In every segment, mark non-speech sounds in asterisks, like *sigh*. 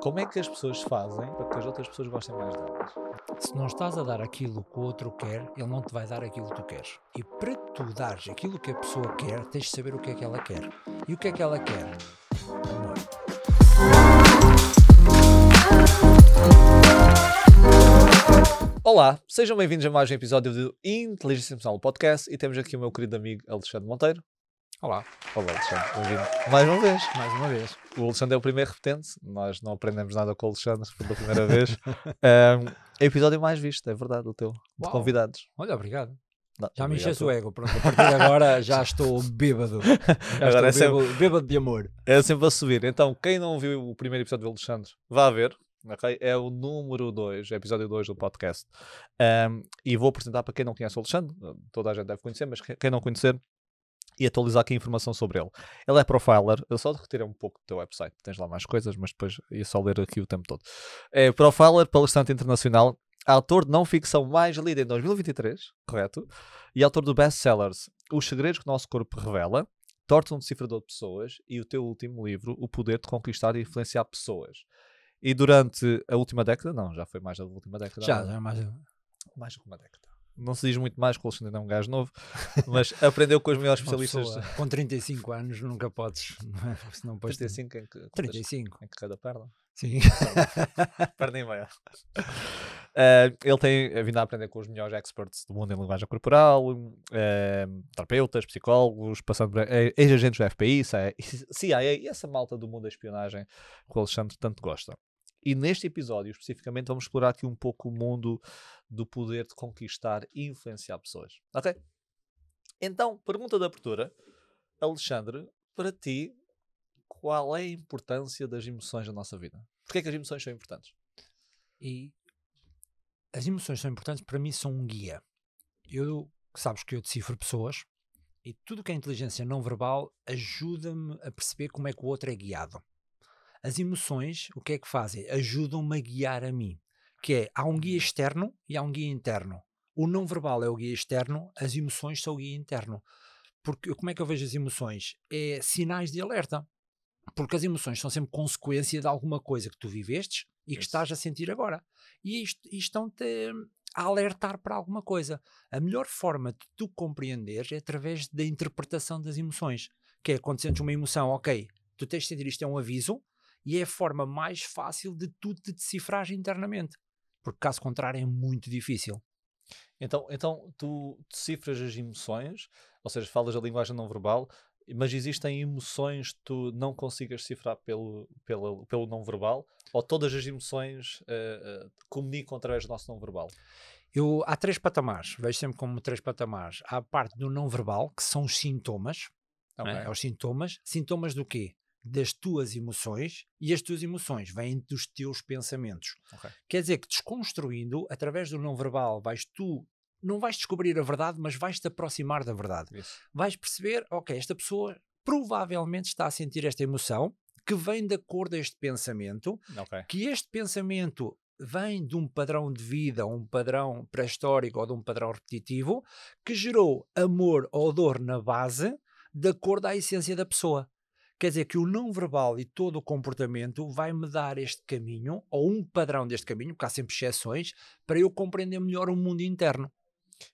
Como é que as pessoas fazem para que as outras pessoas gostem mais delas? Se não estás a dar aquilo que o outro quer, ele não te vai dar aquilo que tu queres. E para tu dares aquilo que a pessoa quer, tens de saber o que é que ela quer. E o que é que ela quer? Amor. Olá, sejam bem-vindos a mais um episódio do Inteligência Emocional Podcast e temos aqui o meu querido amigo Alexandre Monteiro. Olá, Olá, Alexandre, bem-vindo mais uma vez. mais uma vez. O Alexandre é o primeiro repetente, nós não aprendemos nada com o Alexandre pela primeira vez. *laughs* Um, é o episódio mais visto, é verdade, o teu, de convidados. Olha, obrigado. Não, Já me encheste o ego. Pronto, a partir de agora já *laughs* estou bêbado. Já Agora é estou bêbado, bêbado de amor. É sempre a subir. Então, quem não viu o primeiro episódio do Alexandre, vá ver. ok? É o número 2, episódio 2 do podcast. Um, e vou apresentar para quem não conhece o Alexandre, toda a gente deve conhecer, mas que- quem não conhecer, e atualizar aqui a informação sobre ele. Ele é profiler, eu só retirei um pouco do teu website, tens lá mais coisas, mas depois ia só ler aqui o tempo todo. É profiler, palestrante internacional, autor de não ficção mais lida em 2023, correto? E autor do best-sellers Os Segredos que o Nosso Corpo Revela, Torta um Decifrador de Pessoas e o teu último livro, O Poder de Conquistar e Influenciar Pessoas. E durante a última década, não, já foi mais da última década. Já, já é mais. mais que uma década. Não se diz muito mais que o Alexandre é um gajo novo, mas aprendeu com os *laughs* melhores especialistas. pessoa com 35 anos nunca podes. não é? Senão depois 35 em que, quantas- 35. em que cada perna? Sim. *laughs* Perna e meia. Eh, ele tem vindo a aprender com os melhores experts do mundo em linguagem corporal, eh, terapeutas, psicólogos, passando por eh, ex-agentes do FBI, CIA e essa malta do mundo da espionagem que o Alexandre tanto gosta. E neste episódio, especificamente, vamos explorar aqui um pouco o mundo do poder de conquistar e influenciar pessoas. Ok? Então, pergunta de abertura. Alexandre, para ti, qual é a importância das emoções na nossa vida? Porquê é que as emoções são importantes? E as emoções são importantes, para mim são um guia. Eu, sabes que eu decifro pessoas e tudo que é inteligência não verbal ajuda-me a perceber como é que o outro é guiado. As emoções, o que é que fazem? Ajudam-me a guiar a mim. Que é, há um guia externo e há um guia interno. O não verbal é o guia externo, as emoções são o guia interno. Porque como é que eu vejo as emoções? É sinais de alerta. Porque as emoções são sempre consequência de alguma coisa que tu vivestes e que estás a sentir agora. E estão-te a alertar para alguma coisa. A melhor forma de tu compreenderes é através da interpretação das emoções. Que é quando sentes uma emoção, ok, tu tens de sentir isto é um aviso e é a forma mais fácil de tu te decifrares internamente. Porque caso contrário é muito difícil. Então, então tu decifras as emoções, ou seja, falas a linguagem não verbal, mas existem emoções que tu não consigas decifrar pelo, pelo, pelo não verbal? Ou todas as emoções eh, eh, comunicam através do nosso não verbal? Eu, há três patamares, vejo sempre como três patamares. Há a parte do não verbal, que são os sintomas, não é? Ok. É os sintomas. Sintomas do quê? Das tuas emoções e as tuas emoções vêm dos teus pensamentos. Ok. Quer dizer que desconstruindo, através do não verbal, vais tu, não vais descobrir a verdade, mas vais te aproximar da verdade. Isso. Vais perceber, ok, esta pessoa provavelmente está a sentir esta emoção que vem de acordo a este pensamento Ok. que este pensamento vem de um padrão de vida, um padrão pré-histórico ou de um padrão repetitivo, que gerou amor ou dor na base, de acordo à essência da pessoa. Quer dizer que o não verbal e todo o comportamento vai-me dar este caminho, ou um padrão deste caminho, porque há sempre exceções, para eu compreender melhor o mundo interno.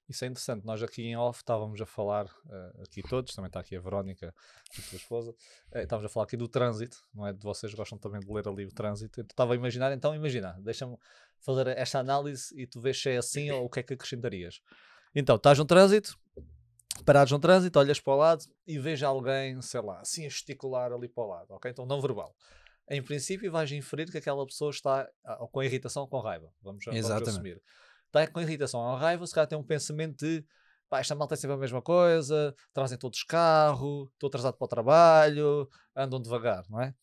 Isso é interessante. Nós aqui em off estávamos a falar, eh, aqui todos, também está aqui a Verónica, a tua esposa, eh, estávamos a falar aqui do trânsito, não é? De vocês gostam também de ler ali o trânsito. Eu estava a imaginar, então imagina, deixa-me fazer esta análise e tu vês se é assim ou o que é que acrescentarias. Então, estás no trânsito, parados no trânsito, olhas para o lado e vês alguém, sei lá, assim a gesticular ali para o lado, ok? Então, não verbal. Em princípio, vais inferir que aquela pessoa está ah, ou com irritação ou com raiva. Vamos, vamos assumir está com irritação ou raiva, se calhar tem um pensamento de pá, esta malta é sempre a mesma coisa, trazem todos carro, estou atrasado para o trabalho, andam devagar, não é?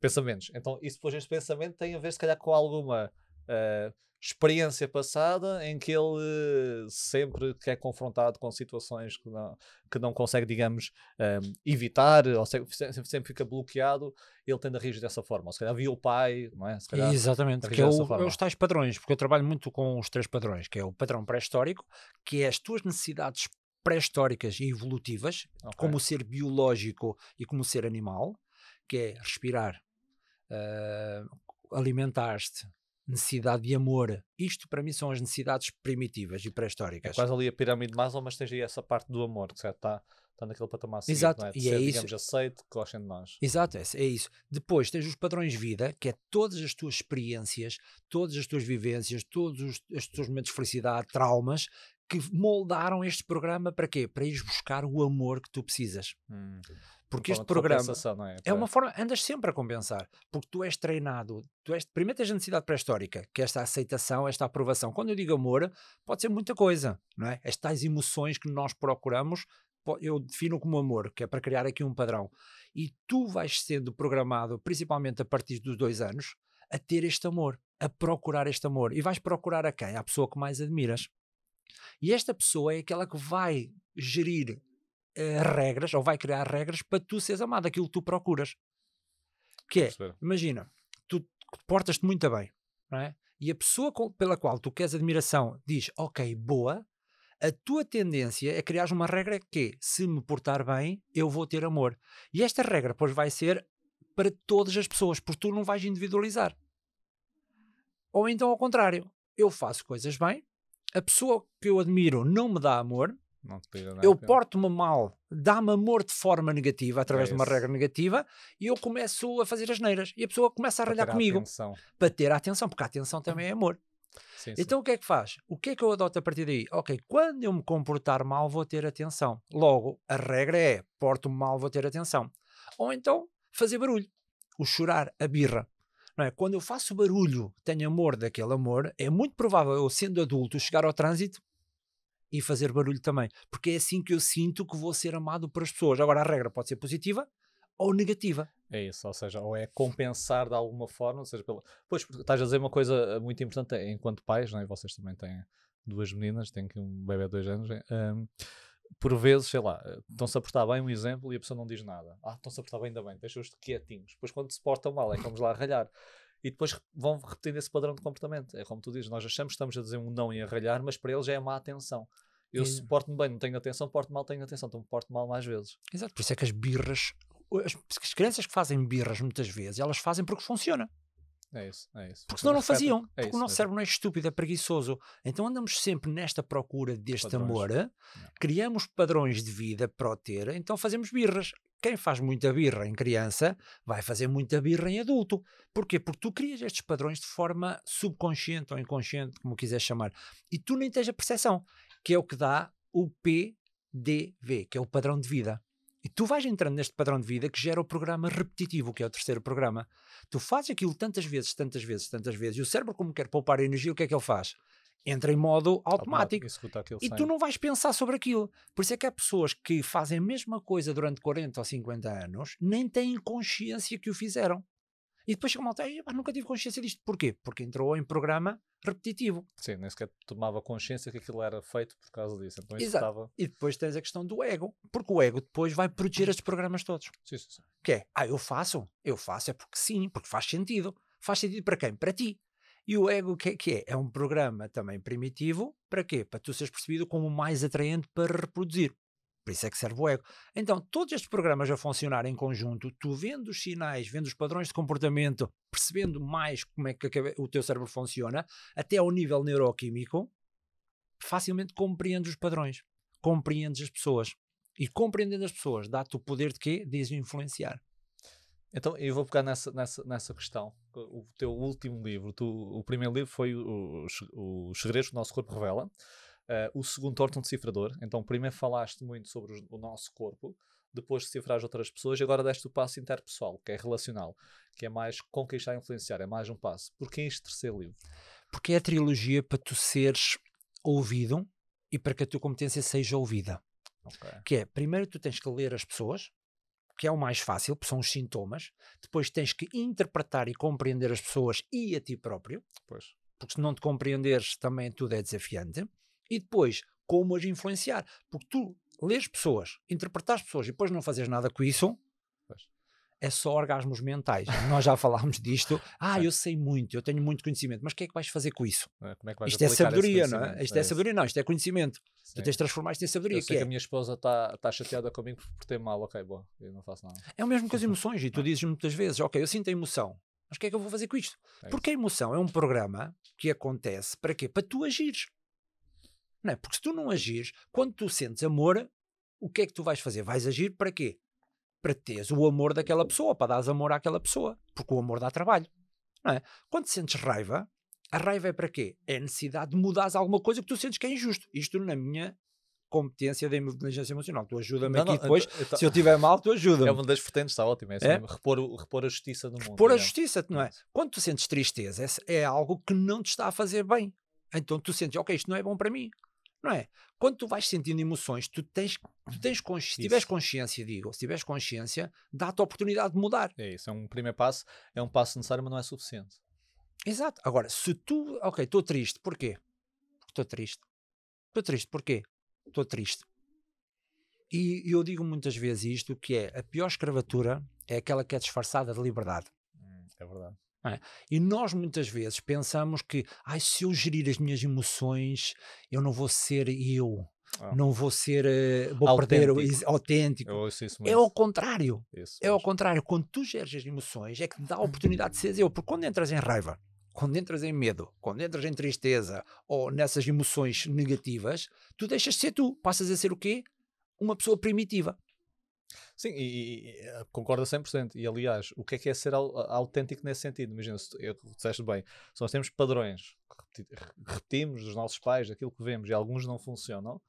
Pensamentos. Então, isso depois, este pensamento tem a ver, se calhar, com alguma eh, experiência passada em que ele eh, sempre que é confrontado com situações que não, que não consegue, digamos, eh, evitar, ou se- sempre, sempre fica bloqueado, ele tende a reagir dessa forma. Ou se calhar viu o pai, não é? Calhar, Exatamente, que é, o, é os tais padrões, porque eu trabalho muito com os três padrões, que é o padrão pré-histórico, que é as tuas necessidades pré-históricas e evolutivas, Ok. como o ser biológico e como o ser animal, que é respirar, ah, alimentaste, necessidade de amor. Isto para mim são as necessidades primitivas e É pré-históricas. quase ali a pirâmide de Maslow, mas tens aí essa parte do amor, que? Está, está naquele patamar seguinte, Exato, é? De e ser, é isso. digamos, aceito, que gostem de nós. Exato, é, é isso. Depois tens os padrões de vida, que é todas as tuas experiências, todas as tuas vivências, todos os, os teus momentos de felicidade, traumas, que moldaram este programa para quê? Para ires buscar o amor que tu precisas. Hum. Porque este programa compensação, não é? é uma forma, andas sempre a compensar, porque tu és treinado, tu és, primeiro tens a necessidade pré-histórica, que é esta aceitação, esta aprovação. Quando eu digo amor, pode ser muita coisa, não é? Estas emoções que nós procuramos, eu defino como amor, que é para criar aqui um padrão. E tu vais sendo programado, principalmente a partir dos dois anos, a ter este amor, a procurar este amor. E vais procurar a quem? A pessoa que mais admiras. E esta pessoa é aquela que vai gerir eh, regras, ou vai criar regras para tu seres amado, aquilo que tu procuras. Que é, imagina, tu portas-te muito bem, não é? E a pessoa com- pela qual tu queres admiração diz, ok, boa, a tua tendência é criar uma regra que, se me portar bem, eu vou ter amor. E esta regra, pois, vai ser para todas as pessoas, porque tu não vais individualizar. Ou então, ao contrário, eu faço coisas bem, a pessoa que eu admiro não me dá amor, Não te tira eu porto-me mal, dá-me amor de forma negativa, através É de uma regra negativa, e eu começo a fazer as neiras. E a pessoa começa a ralhar comigo atenção. para ter a atenção, porque a atenção também é amor. Sim, sim. Então o que é que faz? O que é que eu adoto a partir daí? Ok, quando eu me comportar mal, vou ter atenção. Logo, a regra é: porto-me mal, vou ter atenção. Ou então, fazer barulho. O chorar, a birra. Não é? Quando eu faço barulho, tenho amor daquele amor, é muito provável eu, sendo adulto, chegar ao trânsito e fazer barulho também. Porque é assim que eu sinto que vou ser amado por as pessoas. Agora, a regra pode ser positiva ou negativa. É isso, ou seja, ou é compensar de alguma forma, ou seja, pela... pois estás a dizer uma coisa eh, muito importante é, enquanto pais, não é? vocês também têm duas meninas, têm aqui um bebê de dois anos, é, hum, por vezes, sei lá, eh, estão-se a portar bem um exemplo e a pessoa não diz nada. Ah, estão-se a portar bem, ainda bem, deixa-os quietinhos. Depois quando se portam mal é que vamos lá a ralhar. E depois vão repetindo esse padrão de comportamento. É como tu dizes, nós achamos que estamos a dizer um não e a ralhar, mas para eles é má atenção. Eu E- se porto-me bem, não tenho atenção, porto mal, tenho atenção, então me porto mal mais vezes. Exato. Por isso é que as birras, as, as crianças que fazem birras muitas vezes, elas fazem porque funciona. É isso, é isso. Porque senão não faziam. É porque isso o nosso mesmo. cérebro não é estúpido, é preguiçoso. Então andamos sempre nesta procura deste Padrões. amor, eh? criamos padrões de vida para o ter, então fazemos birras. Quem faz muita birra em criança vai fazer muita birra em adulto. Porquê? Porque tu crias estes padrões de forma subconsciente ou inconsciente, como quiseres chamar. E tu nem tens a percepção, que é o que dá o PDV, que é o padrão de vida. E tu vais entrando neste padrão de vida que gera o programa repetitivo, que é o terceiro programa. Tu fazes aquilo tantas vezes, tantas vezes, tantas vezes, e o cérebro, como quer poupar energia, o que é que ele faz? Entra em modo automático. Aquilo E tu não vais pensar sobre aquilo. Por isso é que há pessoas que fazem a mesma coisa durante 40 ou 50 anos, nem têm consciência que o fizeram. E depois chega uma altura, "Epá, nunca tive consciência disto. Porquê? Porque entrou em programa repetitivo. Sim, nem sequer tomava consciência que aquilo era feito por causa disso. Então Exato. executava. E depois tens a questão do ego. Porque o ego depois vai proteger estes programas todos. Sim, sim, sim. Que é, ah, eu faço. Eu faço é porque sim, porque faz sentido. Faz sentido para quem? Para ti. E o ego, o que é que é? É um programa também primitivo. Para quê? Para tu seres percebido como o mais atraente para reproduzir. Por isso é que serve o ego. Então, todos estes programas a funcionar em conjunto, tu vendo os sinais, vendo os padrões de comportamento, percebendo mais como é que o teu cérebro funciona, até ao nível neuroquímico, facilmente compreendes os padrões, compreendes as pessoas. E compreendendo as pessoas, dá-te o poder de quê? De influenciar. Então eu vou pegar nessa, nessa, nessa questão. O teu último livro, tu, o primeiro livro foi o- Os Os Segredos que o Nosso Corpo Revela. Eh, o segundo, Torta um Decifrador. Então, primeiro falaste muito sobre os- o nosso corpo, depois decifraste outras pessoas e agora deste o passo interpessoal, que é relacional, que é mais conquistar e influenciar, é mais um passo. Porquê este terceiro livro? Porque é a trilogia para tu seres ouvido e para que a tua competência seja ouvida. Ok. Que é, primeiro tu tens que ler as pessoas, que é o mais fácil, porque são os sintomas. Depois tens que interpretar e compreender as pessoas e a ti próprio, Pois. porque se não te compreenderes também tudo é desafiante. E depois, como as influenciar. Porque tu lês pessoas, interpretas pessoas e depois não fazes nada com isso. É só orgasmos mentais. Nós já falámos disto. Ah, eu sei muito, eu tenho muito conhecimento, mas o que é que vais fazer com isso? Como é Isto é sabedoria, não é? Isto é isso. sabedoria, não, isto é conhecimento. Sim. Tu tens de transformar isto em sabedoria, Eu sei que que é, a minha esposa está tá chateada comigo por ter mal, ok, boa, eu não faço nada. é o mesmo com as *laughs* emoções, e tu dizes muitas vezes, ok, eu sinto a emoção. Mas o que é que eu vou fazer com isto? É Porque a emoção é um programa que acontece para quê? Para tu agires. Não é? Porque se tu não agires, quando tu sentes amor, o que é que tu vais fazer? Vais agir para quê? Para teres o amor daquela pessoa, para dares amor àquela pessoa. Porque o amor dá trabalho. Não é? Quando sentes raiva, a raiva é para quê? É a necessidade de mudares alguma coisa que tu sentes que é injusto. Isto na minha competência de inteligência emocional. Tu ajuda-me aqui não, depois. então- então- Se eu estiver mal, tu ajuda-me. É uma das vertentes, está ótimo. É, É? repor, repor a justiça no mundo. Pôr a digamos. justiça, não é? Quando tu sentes tristeza, é, é algo que não te está a fazer bem. Então tu sentes, ok, isto não é bom para mim. Não é? Quando tu vais sentindo emoções, tu tens, tu tens consci- se tiveres consciência, digo, se tiveres consciência, dá-te a oportunidade de mudar. É isso, é um primeiro passo, é um passo necessário, mas não é suficiente. Exato. Agora, se tu, ok, estou triste, porquê? Porque estou triste. Estou triste, porquê? Estou triste. E eu digo muitas vezes isto, que é a pior escravatura é aquela que é disfarçada de liberdade. Hum, É verdade. E nós muitas vezes pensamos que, ai, se eu gerir as minhas emoções, eu não vou ser eu, Ah. não vou ser, eh, vou perder o Autêntico. autêntico. É ao contrário. Isso É ao contrário. Quando tu geres as emoções, é que te dá a oportunidade de seres eu. Porque quando entras em raiva, quando entras em medo, quando entras em tristeza ou nessas emoções negativas, tu deixas de ser tu. Passas a ser o quê? Uma pessoa primitiva. Sim, e, e- concordo a 100%. E aliás, o que é que é ser au- autêntico nesse sentido? Imagina, se tu- eu disseste bem, se nós temos padrões que repeti- repetimos dos nossos pais, aquilo que vemos, e alguns não funcionam,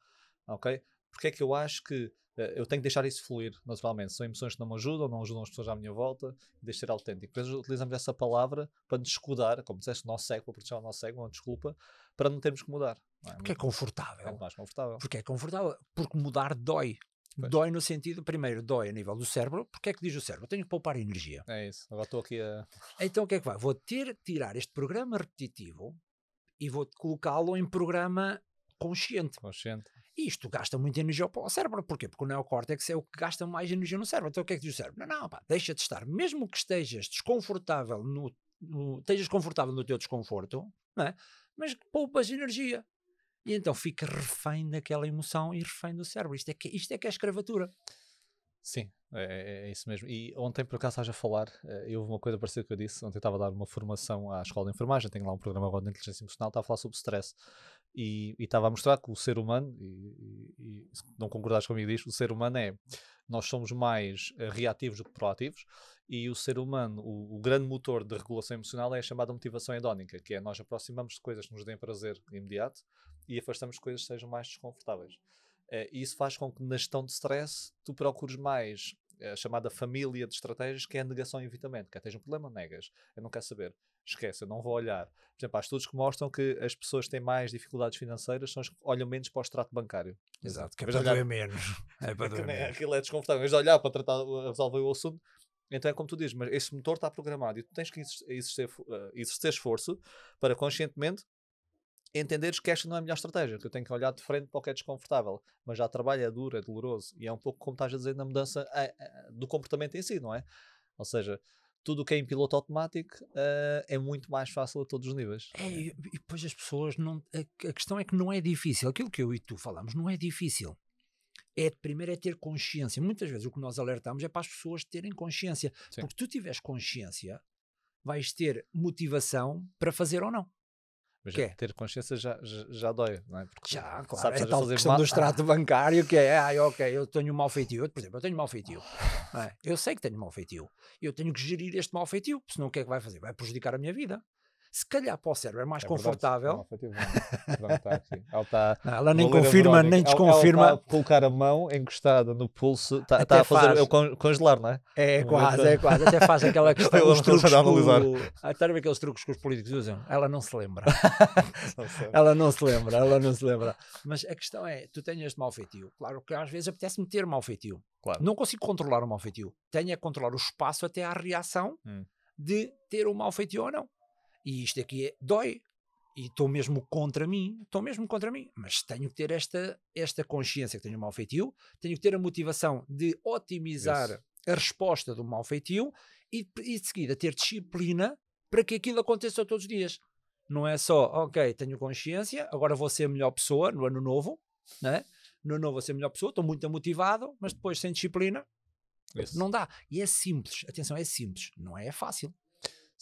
ok? Porque é que eu acho que eh, eu tenho que deixar isso fluir naturalmente? São emoções que não me ajudam, não ajudam as pessoas à minha volta, e deixo de ser autêntico. Às vezes utilizamos essa palavra para nos escudar, como disseste, o nosso cego, para proteger o nosso cego, uma desculpa, para não termos que mudar. é? Porque é confortável. é mais confortável. Porque é confortável. Porque mudar dói. Pois. Dói no sentido, primeiro, dói a nível do cérebro. Porque é que diz o cérebro? Eu tenho que poupar energia. É isso. Agora estou aqui a. *laughs* Então o que é que vai? Vou ter tirar este programa repetitivo e vou colocá-lo em programa consciente. consciente. E isto gasta muita energia para o cérebro. Porquê? Porque o neocórtex é o que gasta mais energia no cérebro. Então o que é que diz o cérebro? Não, não, pá, deixa de estar. Mesmo que estejas desconfortável no, no- estejas confortável no teu desconforto, não é? mas poupas energia. E então fica refém daquela emoção e refém do cérebro. Isto é que, isto é, que é escravatura. Sim, é, é- é isso mesmo. E ontem, por acaso, estás a falar, eh, eu houve uma coisa parecida que eu disse. Ontem estava a dar uma formação à escola de enfermagem, tenho lá um programa agora de inteligência emocional, estava a falar sobre stress. E, e estava a mostrar que o ser humano, e, e- se não concordares comigo disto, o ser humano é. Nós somos mais eh, reativos do que proativos, e o ser humano, o, o grande motor de regulação emocional é a chamada motivação hedónica, que é nós aproximamos de coisas que nos deem prazer imediato e afastamos coisas que sejam mais desconfortáveis. Eh, e isso faz com que na gestão de stress tu procures mais eh, a chamada família de estratégias, que é a negação e evitamento. Que é, tens um problema, negas. Eu não quero saber. Esquece, eu não vou olhar. Por exemplo, há estudos que mostram que as pessoas que têm mais dificuldades financeiras são as que olham menos para o extrato bancário. Exato, que é para olhar- doer menos. *laughs* É para doer nem- menos. aquilo é desconfortável. Vez de olhar para tratar, a resolver o assunto, então é como tu dizes, mas esse motor está programado e tu tens que exer- exercer, fo- eh, exercer esforço para conscientemente entenderes que esta não é a melhor estratégia, que eu tenho que olhar de frente para o que é desconfortável, mas já trabalho é duro, é doloroso e é um pouco como estás a dizer na mudança eh, eh, do comportamento em si, não é? Ou seja, tudo o que é em piloto automático eh, é muito mais fácil a todos os níveis. É, e, e depois as pessoas não. A, a questão é que não é difícil. Aquilo que eu e tu falamos não é difícil. É, primeiro é ter consciência. Muitas vezes o que nós alertamos é para as pessoas terem consciência. Sim. Porque tu tiveres consciência, vais ter motivação para fazer ou não. Mas Que é? ter consciência já, já, já dói, não é? Porque Já, claro. sabes É tal questão mal- do extrato bancário que é, ai, ok, eu tenho um mau feitio. Eu, por exemplo, eu tenho mau feitio. *sighs* não é? Eu sei que tenho mau feitio. Eu tenho que gerir este mau feitio, senão o que é que vai fazer? Vai prejudicar a minha vida. Se calhar para o cérebro é mais É verdade, confortável. não, aqui. Ela *laughs* está ela nem a confirma, Verónica. nem Ela- desconfirma. Ela está a colocar a mão encostada no pulso, está, Até está a fazer faz. eu con- congelar, não é? É quase, é quase. Até faz aquela *laughs* questão. Os truques a analisar. que o- Ah, Estás a ver aqueles truques que os políticos usam? Ela não se lembra. *laughs* Não ela não se lembra, ela não se lembra. Mas a questão é: tu tens este mau feitio. Claro que às vezes apetece-me ter mau feitio. Claro. Não consigo controlar o mau feitio. Tenho é controlar o espaço até à reação Hum. de ter o mau feitio ou não. E isto aqui é, dói. E estou mesmo contra mim, estou mesmo contra mim. Mas tenho que ter esta, esta consciência que tenho um mau feitio, tenho que ter a motivação de otimizar Isso. a resposta do mau feitio e, e de seguida ter disciplina para que aquilo aconteça todos os dias. Não é só, ok, tenho consciência, agora vou ser a melhor pessoa no ano novo, né? no ano novo vou ser a melhor pessoa, estou muito motivado, mas depois sem disciplina Isso. não dá. E é simples, atenção, é simples, não é fácil.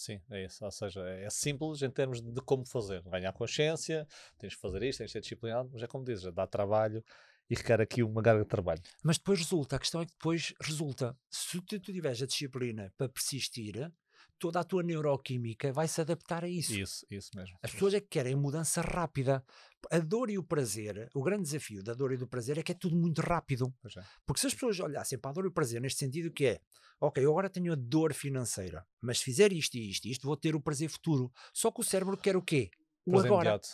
Sim, é isso. Ou seja, é simples em termos de como fazer. Ganhar consciência, tens de fazer isto, tens de ser disciplinado, mas é como dizes, dá trabalho e requer aqui uma carga de trabalho. Mas depois resulta, a questão é que depois resulta. Se tu, tu tiveres a disciplina para persistir, toda a tua neuroquímica vai se adaptar a isso. Isso, isso mesmo. As pessoas é que querem mudança rápida. A dor e o prazer, o grande desafio da dor e do prazer é que é tudo muito rápido. É. Porque se as pessoas olhassem para a dor e o prazer neste sentido que é, ok, eu agora tenho a dor financeira, mas se fizer isto e isto e isto, vou ter o prazer futuro. Só que o cérebro quer o quê? O Prazer agora. imediato.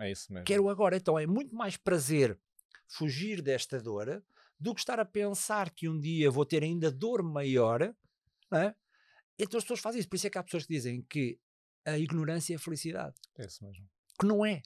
É isso mesmo. Quer o agora. Então é muito mais prazer fugir desta dor do que estar a pensar que um dia vou ter ainda dor maior, não é? Então as pessoas fazem isso. Por isso é que há pessoas que dizem que a ignorância é felicidade. É isso mesmo. Que não é.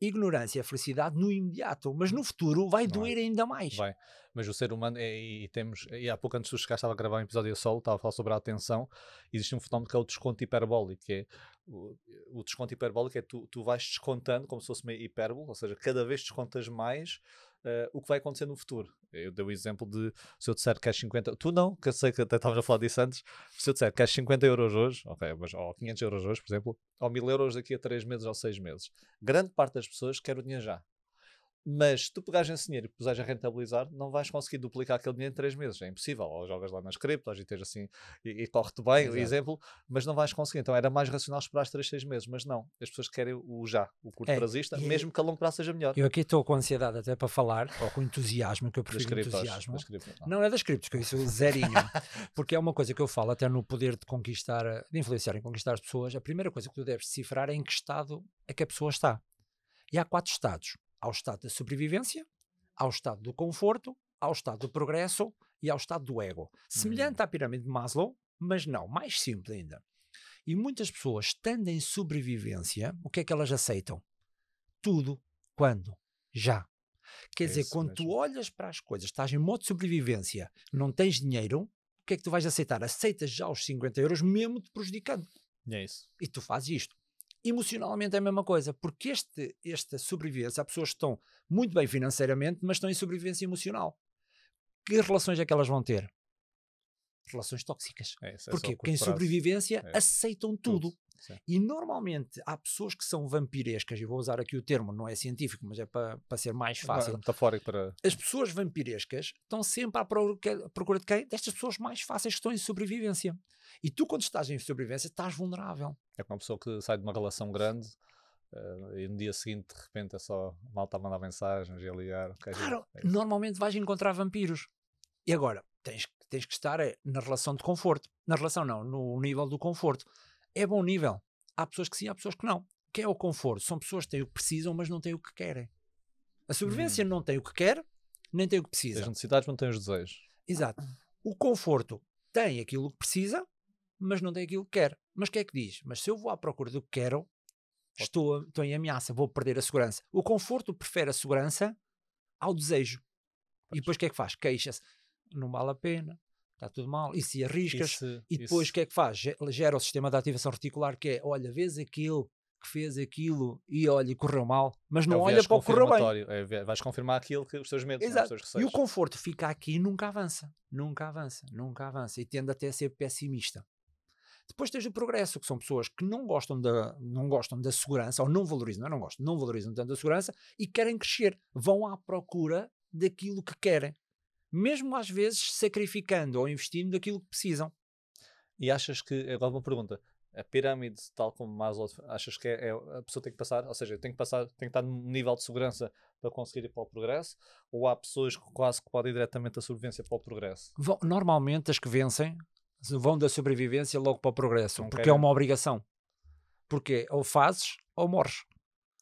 Ignorância é felicidade no imediato, mas no futuro vai Não é. doer ainda mais. Vai. Mas o ser humano, é, e temos, e há pouco antes de chegar, estava a gravar um episódio a solo, estava a falar sobre a atenção. Existe um fenómeno que é o desconto hiperbólico, que é o, o desconto hiperbólico é tu, tu vais descontando como se fosse uma hipérbole, ou seja, cada vez descontas mais eh, o que vai acontecer no futuro. Eu dei o exemplo de se eu disser que queres 50, tu não, que eu sei que até estavas a falar disso antes, se eu disser que queres 50 euros hoje, ok, mas, ou 500 euros hoje, por exemplo, ou 1000 euros daqui a 3 meses ou 6 meses, grande parte das pessoas quer o dinheiro já. Mas se tu pegares esse dinheiro e puseres a rentabilizar, não vais conseguir duplicar aquele dinheiro em 3 meses. É impossível. Ou jogas lá nas criptos e tens assim, e, e corre-te bem, Exato. exemplo, mas não vais conseguir. Então era mais racional esperar 3, 6 meses. Mas não, as pessoas querem o já, o curto É, prazista, e- mesmo que a longo prazo seja melhor. Eu aqui estou com ansiedade até para falar, ou com entusiasmo, que eu prefiro criptos. entusiasmo. Criptos, não. Não é das criptos, que eu isso zerinho. *laughs* Porque é uma coisa que eu falo até no poder de conquistar, de influenciar e conquistar as pessoas. A primeira coisa que tu deves decifrar é em que estado é que a pessoa está. E há quatro estados: ao estado da sobrevivência, ao estado do conforto, ao estado do progresso e ao estado do ego. Semelhante à pirâmide de Maslow, mas não, mais simples ainda. E muitas pessoas, estando em sobrevivência, o que é que elas aceitam? Tudo. Quando? Já. Quer É dizer, quando tu mesmo. olhas para as coisas, estás em modo de sobrevivência, não tens dinheiro, o que é que tu vais aceitar? Aceitas já os 50 euros, mesmo te prejudicando. É isso. E tu fazes isto. Emocionalmente é a mesma coisa, porque este, esta sobrevivência, há pessoas que estão muito bem financeiramente, mas estão em sobrevivência emocional. Que relações é que elas vão ter? Relações tóxicas. É é Porquê? o Porque em prazo. sobrevivência É. aceitam tudo. Sim. E normalmente há pessoas que são vampirescas, e vou usar aqui o termo, não é científico, mas é para, para ser mais Não, fácil. é metafórico para. As pessoas vampirescas estão sempre à procura de quem? Destas pessoas mais fáceis que estão em sobrevivência. E tu, quando estás em sobrevivência, estás vulnerável. É como uma pessoa que sai de uma relação grande eh, e no dia seguinte, de repente, é só malta a mandar mensagens e a ligar. Claro, é normalmente vais encontrar vampiros. E agora, tens, tens que estar é, na relação de conforto. Na relação não, no nível do conforto. É bom nível. Há pessoas que sim, há pessoas que não. O que é o conforto? São pessoas que têm o que precisam, mas não têm o que querem. A sobrevivência não tem o que quer, nem tem o que As precisa. necessidades não têm os desejos. Exato. O conforto tem aquilo que precisa, mas não tem aquilo que quer. Mas o que é que diz? Mas se eu vou à procura do que quero, estou, estou em ameaça, vou perder a segurança. O conforto prefere a segurança ao desejo. E depois o que é que faz? Queixa-se. Não vale a pena, está tudo mal. E se arriscas, Isso- e depois o que é que faz? Ge- Gera o sistema de ativação reticular que é, olha, vês aquele que fez aquilo e olha, correu mal, mas é não o olha para o que correu bem. É, vais confirmar aquilo que os teus medos, não é? os Exato. teus E o conforto fica aqui e nunca avança. Nunca avança, nunca avança. E tende até a ser pessimista. Depois tens o progresso, que são pessoas que não gostam da, não gostam da segurança, ou não valorizam, não, é não gostam, não valorizam tanto a segurança e querem crescer. Vão à procura daquilo que querem. Mesmo às vezes sacrificando ou investindo daquilo que precisam. E achas que, agora uma pergunta, a pirâmide, tal como Maslow, achas que é, é- a pessoa tem que passar, ou seja, tem que passar, tem que estar num nível de segurança para conseguir ir para o progresso, ou há pessoas que quase que podem ir diretamente da sobrevivência para o progresso? Vão- normalmente as que vencem vão da sobrevivência logo para o progresso, Não porque é uma obrigação. Porque ou fazes ou morres.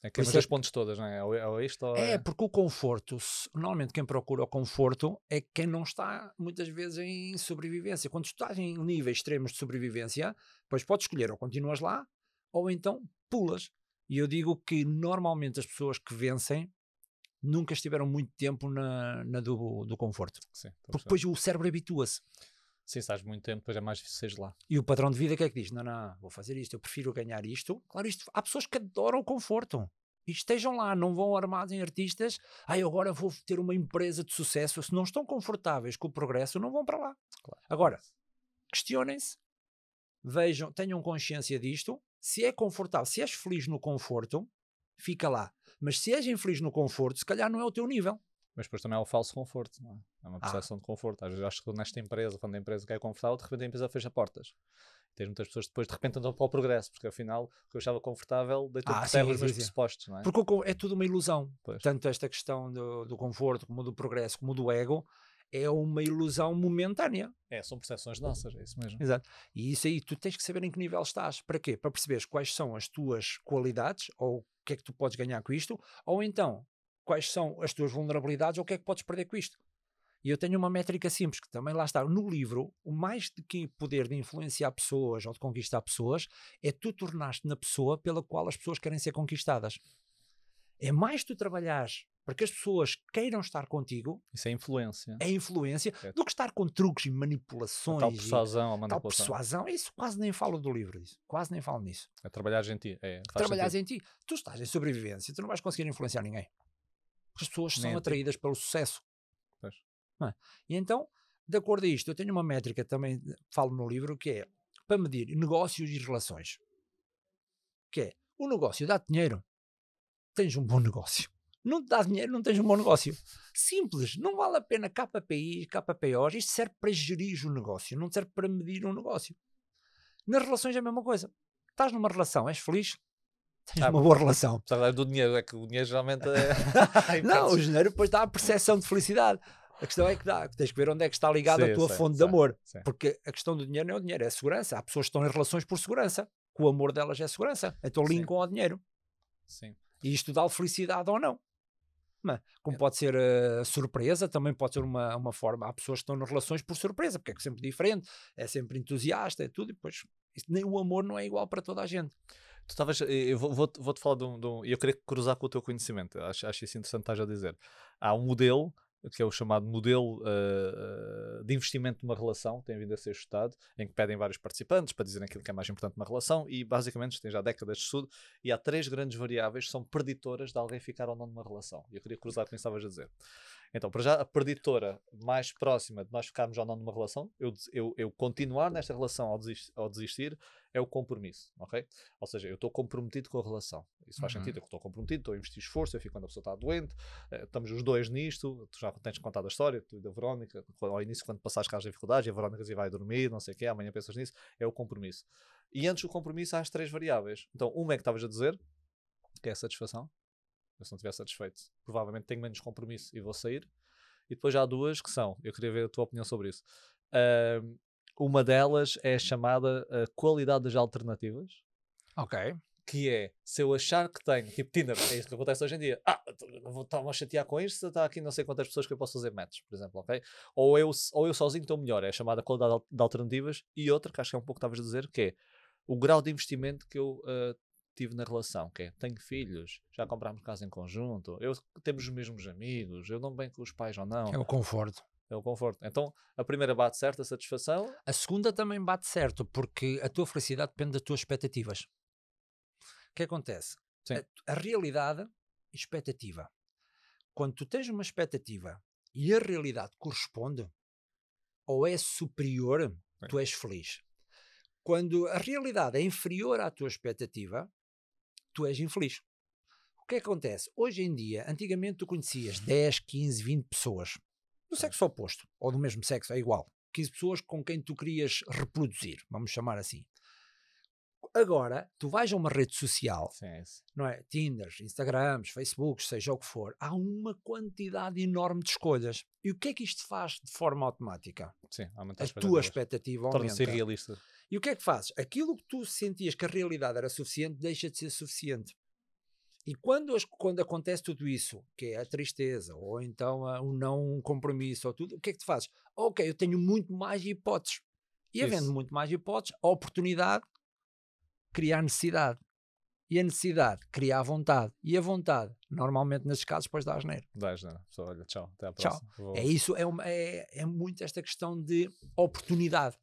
É que mas é as pontes todas, não é? Ou, é- ou é isto ou É, porque o conforto, normalmente quem procura o conforto é quem não está muitas vezes em sobrevivência. Quando tu estás em níveis extremos de sobrevivência, depois podes escolher ou continuas lá ou então pulas. E eu digo que normalmente as pessoas que vencem nunca estiveram muito tempo na, na do, do conforto. Sim, Porque depois o cérebro habitua-se. Sim, estás muito tempo, depois é mais difícil seres lá. E o padrão de vida que é que diz? Não, não, vou fazer isto, eu prefiro ganhar isto. Claro, isto, há pessoas que adoram o conforto. E estejam lá, não vão armados em artistas. Ai, agora vou ter uma empresa de sucesso. Se não estão confortáveis com o progresso, não vão para lá. Claro. Agora, questionem-se vejam, tenham consciência disto. Se é confortável, se és feliz no conforto, fica lá. Mas se és infeliz no conforto, se calhar não é o teu nível. Mas depois também é o falso conforto, não é? É uma Ah. percepção de conforto. Às vezes acho que nesta empresa, quando a empresa quer confortável, de repente a empresa fecha portas. Tens muitas pessoas que depois de repente andam para o progresso, porque afinal o que eu achava confortável deitou Ah, por sim, terra os meus pressupostos, não é? Porque é tudo uma ilusão. Pois. Tanto esta questão do, do conforto, como do progresso, como do ego, é uma ilusão momentânea. É, são percepções nossas, é isso mesmo. Exato. E isso aí tu tens que saber em que nível estás. Para quê? Para perceberes quais são as tuas qualidades ou o que é que tu podes ganhar com isto, ou então quais são as tuas vulnerabilidades ou o que é que podes perder com isto. E eu tenho uma métrica simples que também lá está. No livro, o mais de que poder de influenciar pessoas ou de conquistar pessoas é tu tornaste na pessoa pela qual as pessoas querem ser conquistadas. É mais tu trabalhares para que as pessoas queiram estar contigo, Isso é influência. é influência, É. do que estar com truques e A manipulações. tal e- persuasão, a tal manipulação. persuasão, isso quase nem falo do livro disso, quase nem falo nisso. É trabalhar em ti. É, Trabalhares sentido. em ti, tu estás em sobrevivência, tu não vais conseguir influenciar ninguém. Porque as pessoas são atraídas pelo sucesso. Pois. É? E então, de acordo a isto, eu tenho uma métrica também, falo no livro, que é para medir negócios e relações. Que é, o negócio dá dinheiro, tens um bom *laughs* negócio. Não te dá dinheiro, não tens um bom negócio. Simples, não vale a pena KPI, KPOs, isto serve para gerir o negócio, não serve para medir um negócio. Nas relações é a mesma coisa. Estás numa relação, és feliz? Tens Ah, uma boa relação. Apesar do dinheiro, é que o dinheiro geralmente é. *laughs* *laughs* Não, o dinheiro depois dá a percepção de felicidade. A questão é que dá, tens que ver onde é que está ligada Sim, a tua sei, fonte de sei, amor. sim. Porque a questão do dinheiro não é o dinheiro, é a segurança. Há pessoas que estão em relações por segurança. que O amor delas é segurança. Então Sim. linkam ao dinheiro. Sim. E isto dá felicidade ou não. Mas, É. como pode ser eh, surpresa, também pode ser uma, uma forma. Há pessoas que estão nas relações por surpresa, porque é sempre diferente, é sempre entusiasta, é tudo, e depois nem o amor não é igual para toda a gente. Tu estavas. Eu vou- vou-te vou-te falar de um. de um- E eu queria cruzar com o teu conhecimento. eu Acho, acho isso interessante estás a dizer. Há um modelo, que é o chamado modelo ah, de investimento numa relação, tem vindo a ser estudado, em que pedem vários participantes para dizerem aquilo que é mais importante numa relação, e basicamente tem já décadas de estudo, e há três grandes variáveis que são preditoras de alguém ficar ou não numa relação. E eu queria cruzar com o que estavas a dizer. Então, para já, a preditora mais próxima de nós ficarmos ou não numa relação, eu, eu, eu continuar nesta relação ao desistir, ao desistir, é o compromisso, ok? Ou seja, eu estou comprometido com a relação. Isso faz Uhum. sentido, eu estou comprometido, estou a investir esforço, eu fico quando a pessoa está doente, eh, estamos os dois nisto, tu já tens contado a história, tu e da Verónica, ao início quando passaste as dificuldades, e a Verónica dizia vai dormir, não sei o quê, amanhã pensas nisso, é o compromisso. E antes do compromisso há as três variáveis. Então, uma é que estavas a dizer, que é a satisfação. Eu se não estiver satisfeito, provavelmente tenho menos compromisso e vou sair. E depois já há duas que são, eu queria ver a tua opinião sobre isso. Ahm, uma delas é chamada a qualidade das alternativas, Ok. que é se eu achar que tenho, tipo Tinder, é isso que acontece hoje em dia. Ah, eu vou estar a chatear com isto, está aqui não sei quantas pessoas que eu posso fazer matches, por exemplo, ok? Ou eu, ou eu sozinho estou melhor, é a chamada qualidade al- de alternativas. E outra, que acho que é um pouco que estavas a dizer, que é o grau de investimento que eu ah, tive na relação, que é tenho filhos, já comprámos casa em conjunto, eu temos os mesmos amigos, eu não bem com os pais ou não. É o conforto. É o conforto. Então, a primeira bate certo, a satisfação. A segunda também bate certo, porque a tua felicidade depende das tuas expectativas. O que acontece? A, a realidade e expectativa. Quando tu tens uma expectativa e a realidade corresponde ou é superior, tu és feliz. Quando a realidade é inferior à tua expectativa, tu és infeliz. O que é que acontece? Hoje em dia, antigamente tu conhecias 10, 15, 20 pessoas do sexo oposto ou do mesmo sexo, é igual. 15 pessoas com quem tu querias reproduzir, vamos chamar assim. Agora, tu vais a uma rede social, Sim, é não é? Tinders, Instagrams, Facebooks, seja o que for, há uma quantidade enorme de escolhas. E o que é que isto faz de forma automática? Sim, aumenta A tua expectativa Torna-se aumenta. irrealista. E o que é que fazes? Aquilo que tu sentias que a realidade era suficiente, deixa de ser suficiente. E quando, quando acontece tudo isso, que é a tristeza, ou então a- o não compromisso, ou tudo, o que é que tu fazes? Ok, eu tenho muito mais hipóteses. E havendo Isso. muito mais hipóteses, a oportunidade cria a necessidade. E a necessidade cria a vontade. E a vontade, normalmente nesses casos, depois dá asneiro. Dás, né? Só, olha, tchau, até à Tchau. próxima. Vou- É isso, é, uma- é, é muito esta questão de oportunidade.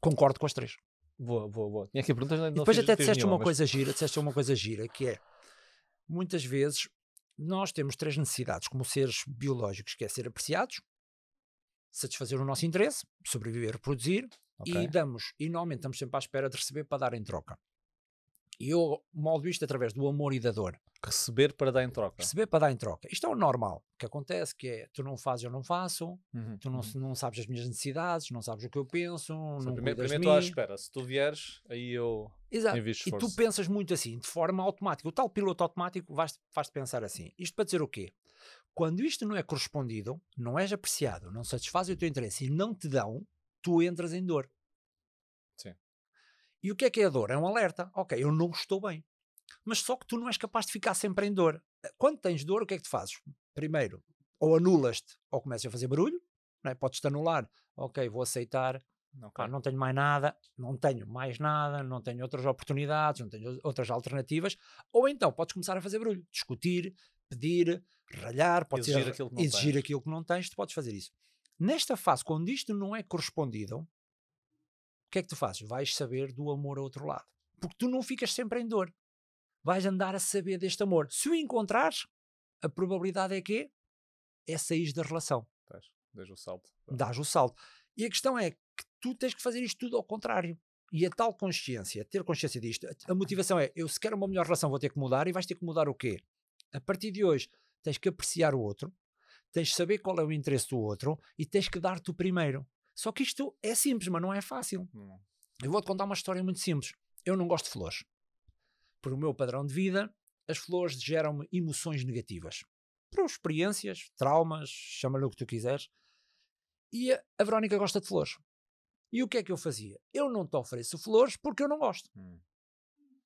Concordo com as três. Boa, boa, boa. Tinha aqui perguntas, não E depois até disseste nenhuma, uma mas- coisa gira, disseste uma coisa gira, que é muitas vezes nós temos três necessidades como seres biológicos, que é ser apreciados, satisfazer o nosso interesse, sobreviver, reproduzir, Ok. e damos, e normalmente estamos sempre à espera de receber para dar em troca. E eu moldo isto através do amor e da dor. Receber para dar em troca. Receber para dar em troca. Isto é o normal que acontece, que é tu não fazes, eu não faço, Uhum, tu não, uhum. não sabes as minhas necessidades, não sabes o que eu penso, Sim, não primeiro primeiro estou à espera. Se tu vieres, aí eu Exato. invisto E tu esforço. pensas muito assim, de forma automática. O tal piloto automático faz-te pensar assim. Isto para dizer o quê? Quando isto não é correspondido, não és apreciado, não satisfaz o teu interesse e não te dão, tu entras em dor. E o que é que é a dor? É um alerta. Ok, eu não estou bem. Mas só que tu não és capaz de ficar sempre em dor. Quando tens dor, o que é que tu fazes? Primeiro, ou anulas-te ou começas a fazer barulho, não é? podes-te anular. Ok, vou aceitar, Ok. Pá, não tenho mais nada, não tenho mais nada, não tenho outras oportunidades, não tenho outras alternativas. Ou então podes começar a fazer barulho, discutir, pedir, ralhar, podes Exigir aquilo que não exigir tens. aquilo que não tens, tu podes fazer isso. Nesta fase, quando isto não é correspondido, o que é que tu fazes? Vais saber do amor ao outro lado. Porque tu não ficas sempre em dor. Vais andar a saber deste amor. Se o encontrares, a probabilidade é que é sair da relação Deixa o salto. dás o salto. E a questão é que tu tens que fazer isto tudo ao contrário. E a tal consciência, ter consciência disto, a- a motivação é: eu se quero uma melhor relação, vou ter que mudar. E vais ter que mudar o quê? A partir de hoje, tens que apreciar o outro, tens que saber qual é o interesse do outro e tens que dar-te o primeiro. Só que isto é simples, mas não é fácil. Hum. Eu vou-te contar uma história muito simples. Eu não gosto de flores. Por o meu padrão de vida, as flores geram-me emoções negativas. Por experiências, traumas, chama-lhe o que tu quiseres. E a, a Verónica gosta de flores. E o que é que eu fazia? Eu não te ofereço flores porque eu não gosto. Hum.